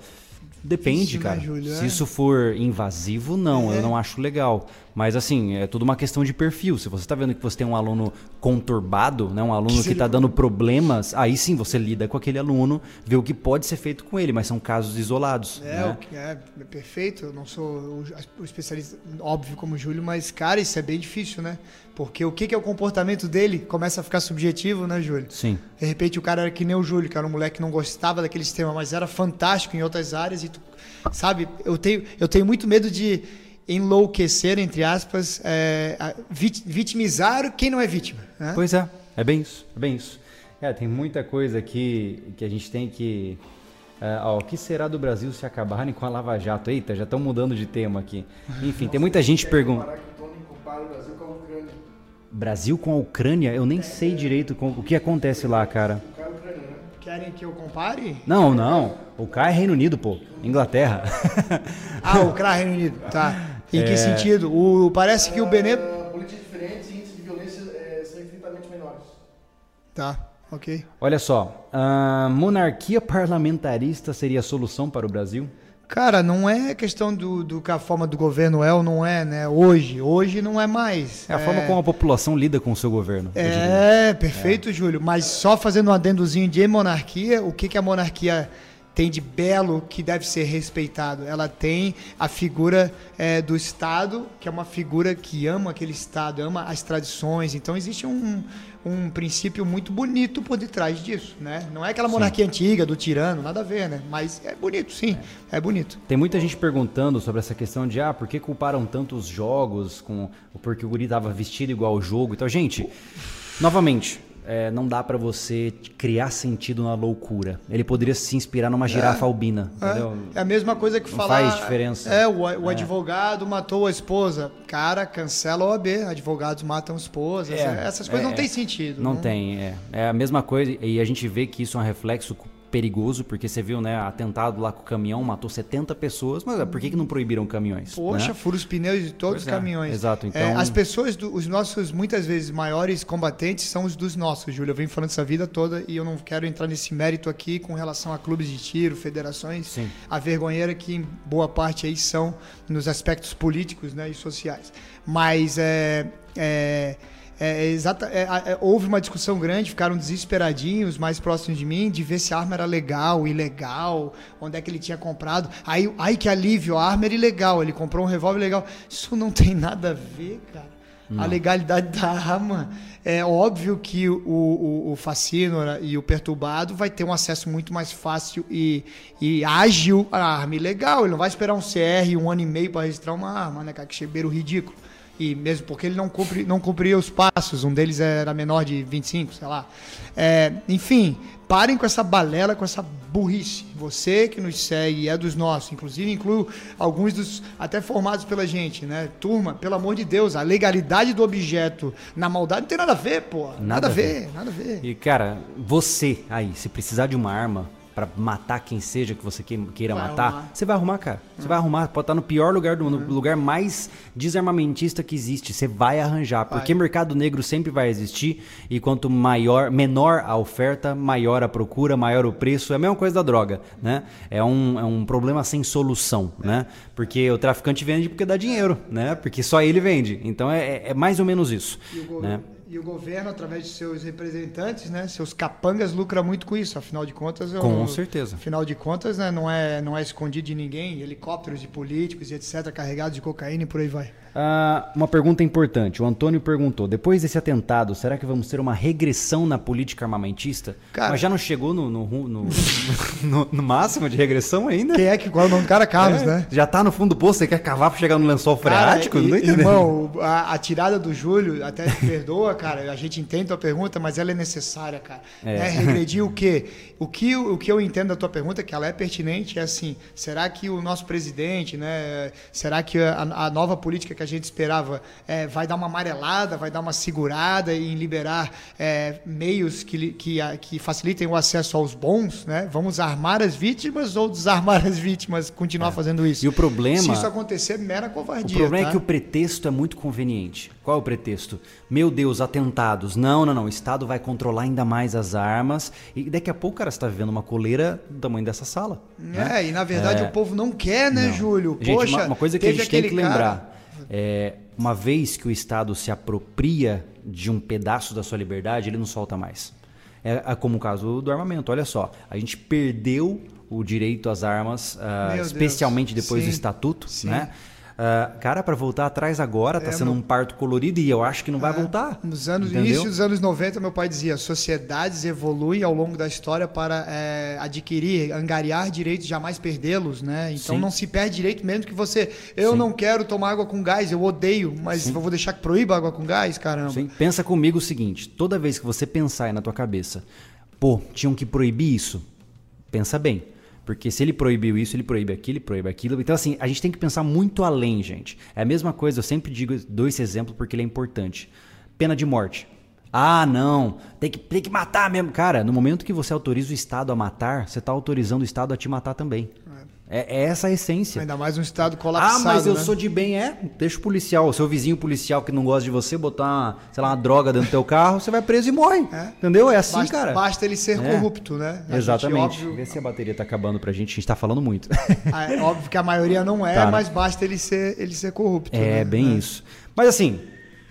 Depende, cara. Né, Júlio, Se é? isso for invasivo, não, é. eu não acho legal. Mas assim, é tudo uma questão de perfil. Se você está vendo que você tem um aluno conturbado, né, um aluno que está dando problemas, aí sim você lida com aquele aluno, vê o que pode ser feito com ele, mas são casos isolados. É, né? é, é perfeito. Eu não sou o especialista óbvio como o Júlio, mas cara, isso é bem difícil, né? Porque o que, que é o comportamento dele começa a ficar subjetivo, né, Júlio? Sim. De repente o cara era que nem o Júlio, que era um moleque que não gostava daquele sistema, mas era fantástico em outras áreas e tu, sabe? Eu tenho, eu tenho muito medo de enlouquecer, entre aspas, é, vitimizar quem não é vítima. Né? Pois é, é bem isso, é bem isso. É, tem muita coisa aqui que a gente tem que Uh, ó, o que será do Brasil se acabarem com a Lava Jato? Eita, já estão mudando de tema aqui. Enfim, tem muita gente perguntando. Brasil com a Ucrânia? Eu nem sei direito com, o que acontece lá, cara. Querem que eu compare? Não, não. O K é Reino Unido, pô. Inglaterra. ah, o K é Reino Unido. Tá. Em é... que sentido? O, parece que o Benê. Políticas diferentes e índices de violência é, são infinitamente menores. Tá. Ok. Olha só, a monarquia parlamentarista seria a solução para o Brasil? Cara, não é questão do, do que a forma do governo é ou não é, né? Hoje, hoje não é mais. É a é... forma como a população lida com o seu governo. É, perfeito, é. Júlio. Mas só fazendo um adendozinho de monarquia, o que, que a monarquia tem de belo que deve ser respeitado. Ela tem a figura é, do Estado, que é uma figura que ama aquele Estado, ama as tradições. Então existe um, um princípio muito bonito por detrás disso, né? Não é aquela monarquia sim. antiga do tirano, nada a ver, né? Mas é bonito, sim, é bonito. Tem muita gente perguntando sobre essa questão de ah, por que culparam tantos jogos com porque o guri estava vestido igual ao jogo. Então, gente, novamente, é, não dá para você criar sentido na loucura. Ele poderia se inspirar numa girafa é, albina. É, é a mesma coisa que não falar. Faz diferença. É, o, o é. advogado matou a esposa. Cara, cancela o OAB. Advogados matam esposas. É, essas coisas não é, têm sentido. Não, não tem. É. é a mesma coisa. E a gente vê que isso é um reflexo perigoso, porque você viu, né, atentado lá com o caminhão, matou 70 pessoas, mas por que, que não proibiram caminhões? Poxa, né? fura os pneus de todos pois os é, caminhões. exato, então... É, as pessoas, do, os nossos, muitas vezes, maiores combatentes são os dos nossos, Júlio. Eu venho falando essa vida toda e eu não quero entrar nesse mérito aqui com relação a clubes de tiro, federações, Sim. a vergonheira que em boa parte aí são nos aspectos políticos né, e sociais. Mas é, é é, exata, é, é, houve uma discussão grande, ficaram desesperadinhos mais próximos de mim, de ver se a arma era legal, ilegal, onde é que ele tinha comprado. Aí, ai que alívio, a arma era ilegal, ele comprou um revólver legal. Isso não tem nada a ver, cara. Não. A legalidade da arma. É óbvio que o, o, o fascínora e o perturbado vai ter um acesso muito mais fácil e, e ágil à arma ilegal. Ele não vai esperar um CR um ano e meio para registrar uma arma, né, cara? Que chebeiro ridículo e mesmo porque ele não, cumpri, não cumpria os passos, um deles era menor de 25, sei lá. É, enfim, parem com essa balela, com essa burrice. Você que nos segue é dos nossos, inclusive incluo alguns dos até formados pela gente, né? Turma, pelo amor de Deus, a legalidade do objeto na maldade não tem nada a ver, pô. Nada, nada a ver, ver, nada a ver. E cara, você aí, se precisar de uma arma, para matar quem seja que você queira vai matar, arrumar. você vai arrumar, cara. Você vai arrumar. Pode estar no pior lugar do mundo, no lugar mais desarmamentista que existe. Você vai arranjar, vai. porque mercado negro sempre vai existir e quanto maior, menor a oferta, maior a procura, maior o preço. É a mesma coisa da droga, né? É um, é um problema sem solução, é. né? Porque o traficante vende porque dá dinheiro, né? Porque só ele vende. Então é, é, é mais ou menos isso, né? E o governo, através de seus representantes, né, seus capangas, lucra muito com isso. Afinal de contas, com certeza. Afinal de contas, né, não é não é escondido de ninguém. Helicópteros de políticos e etc. carregados de cocaína e por aí vai. Ah, uma pergunta importante. O Antônio perguntou: depois desse atentado, será que vamos ter uma regressão na política armamentista? Cara, Mas já não chegou no, no, no, [LAUGHS] no, no máximo de regressão ainda? Quem é que qual é o nome do cara? Carlos, é, né? Já tá no fundo do poço, você quer cavar para chegar no lençol freático? Cara, não e, irmão, a, a, tirada do Júlio, até perdoa, cara, a gente entende a tua pergunta, mas ela é necessária, cara. É. Né? Regredir o quê? O que, o que eu entendo da tua pergunta, que ela é pertinente, é assim: será que o nosso presidente, né? Será que a, a nova política que que a gente esperava é, vai dar uma amarelada, vai dar uma segurada em liberar é, meios que, que, que facilitem o acesso aos bons, né? Vamos armar as vítimas ou desarmar as vítimas, continuar é. fazendo isso. E o problema... Se isso acontecer, mera covardia. O problema tá? é que o pretexto é muito conveniente. Qual é o pretexto? Meu Deus, atentados. Não, não, não. O Estado vai controlar ainda mais as armas. E daqui a pouco, cara, você está vivendo uma coleira do tamanho dessa sala. É, né? e na verdade é... o povo não quer, né, não. Júlio? Gente, Poxa, uma, uma coisa que a gente tem que lembrar. Cara é, uma vez que o Estado se apropria de um pedaço da sua liberdade, ele não solta mais. É, é como o caso do armamento. Olha só, a gente perdeu o direito às armas, uh, especialmente Deus. depois Sim. do Estatuto, Sim. né? Uh, cara, para voltar atrás agora, tá é, sendo no... um parto colorido e eu acho que não vai é, voltar. Nos anos, início dos anos 90, meu pai dizia: sociedades evoluem ao longo da história para é, adquirir, angariar direitos, jamais perdê-los, né? Então Sim. não se perde direito mesmo que você. Eu Sim. não quero tomar água com gás, eu odeio, mas Sim. eu vou deixar que proíba água com gás, caramba. Sim. Pensa comigo o seguinte: toda vez que você pensar aí na tua cabeça, pô, tinham que proibir isso, pensa bem Porque se ele proibiu isso, ele proíbe aquilo, ele proíbe aquilo. Então, assim, a gente tem que pensar muito além, gente. É a mesma coisa, eu sempre digo, dou esse exemplo porque ele é importante. Pena de morte. Ah, não, tem que, tem que matar mesmo. Cara, no momento que você autoriza o Estado a matar, você está autorizando o Estado a te matar também. É, é essa a essência. Ainda mais um estado colapsado. Ah, mas eu né? sou de bem, é. Deixa o policial, o seu vizinho policial que não gosta de você, botar, sei lá, uma droga dentro do teu carro, você vai preso e morre. É. Entendeu? É assim, basta, cara. Basta ele ser É. corrupto, né? A gente, Exatamente. óbvio, Vê se a bateria tá acabando pra gente, a gente tá falando muito. é óbvio que a maioria não é, Tá, né? mas basta ele ser, ele ser corrupto. É, né? bem isso. Mas assim,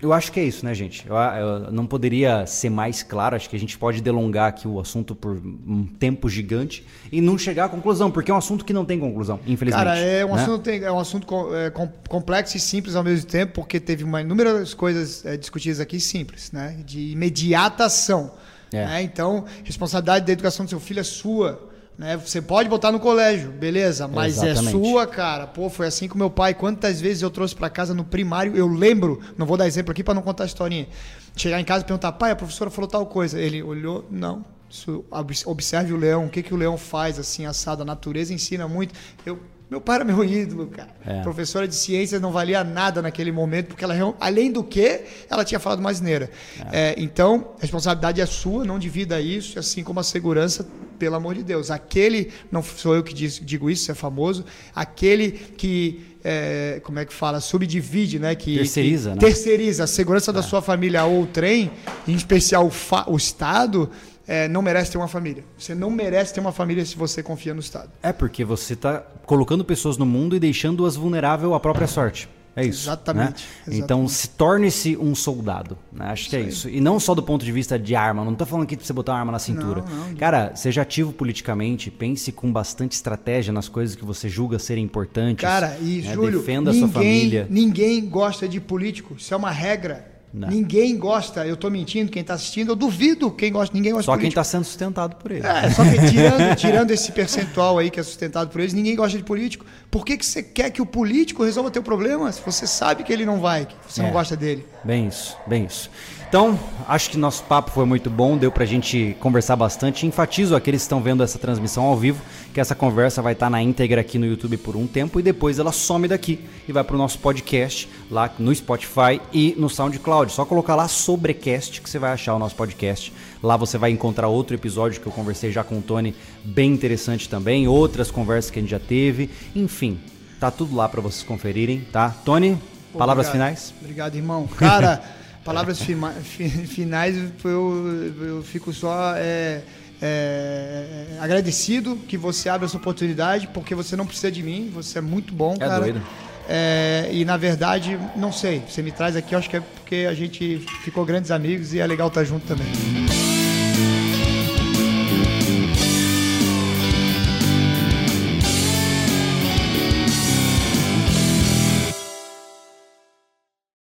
eu acho que é isso, né, gente? Eu, eu não poderia ser mais claro. Acho que a gente pode delongar aqui o assunto por um tempo gigante e não chegar à conclusão, porque é um assunto que não tem conclusão, infelizmente. Cara, é um né? assunto, é um assunto é, com- complexo e simples ao mesmo tempo, porque teve uma inúmeras coisas é, discutidas aqui simples, né? De imediata ação. É. né? Então, responsabilidade da educação do seu filho é sua. Né? Você pode botar no colégio, beleza, mas Exatamente. é sua, cara. Pô, foi assim com meu pai. Quantas vezes eu trouxe pra casa no primário, eu lembro, não vou dar exemplo aqui pra não contar a historinha. Chegar em casa e perguntar, pai, a professora falou tal coisa. Ele olhou, não. Isso, obs- observe o leão, o que, que o leão faz, assim, assado. A natureza ensina muito. Eu, meu pai era meu ídolo, cara. É. Professora de ciências não valia nada naquele momento, porque ela, além do que, ela tinha falado mais neira. É, então, a responsabilidade é sua, não divida isso, assim como a segurança, pelo amor de Deus. Aquele, não sou eu que diz- digo isso, é famoso, aquele que. é, como é que fala? Subdivide, né? Que, Terceiriza, que né? terceiriza a segurança da sua família ou o trem, em especial o, o Estado, é, não merece ter uma família. Você não merece ter uma família se você confia no Estado. É porque você tá colocando pessoas no mundo e deixando-as vulnerável à própria sorte. É isso. Exatamente, né? exatamente. Então se torne-se um soldado. né? Acho que é isso. E não só do ponto de vista de arma. Não tô falando aqui pra você botar uma arma na cintura. Não, não. Cara, seja ativo politicamente, pense com bastante estratégia nas coisas que você julga serem importantes. Cara, e né? Júlio, defenda a ninguém, sua família. ninguém gosta de político. Isso é uma regra. Não. Ninguém gosta. Eu tô mentindo, quem tá assistindo, eu duvido quem gosta, ninguém gosta Só de quem está sendo sustentado por ele. É, só que tirando, tirando esse percentual aí que é sustentado por eles, ninguém gosta de político. Por que, que você quer que o político resolva teu problema se você sabe que ele não vai, que você É. não gosta dele? Bem isso, bem isso. Então, acho que nosso papo foi muito bom, deu pra gente conversar bastante. Enfatizo aqueles que estão vendo essa transmissão ao vivo, que essa conversa vai estar na íntegra aqui no YouTube por um tempo e depois ela some daqui e vai pro nosso podcast lá no Spotify e no SoundCloud. Só colocar lá Sobrecast que você vai achar o nosso podcast. Lá você vai encontrar outro episódio que eu conversei já com o Tony, bem interessante também, outras conversas que a gente já teve. Enfim, tá tudo lá pra vocês conferirem, tá? Tony, palavras Obrigado. finais? Obrigado, irmão. Cara, [LAUGHS] palavras fima- fi- finais, eu, eu fico só é, é, agradecido que você abre essa oportunidade, porque você não precisa de mim, você é muito bom, É cara. doido. É, e na verdade, não sei, você me traz aqui, acho que é porque a gente ficou grandes amigos e é legal estar junto também.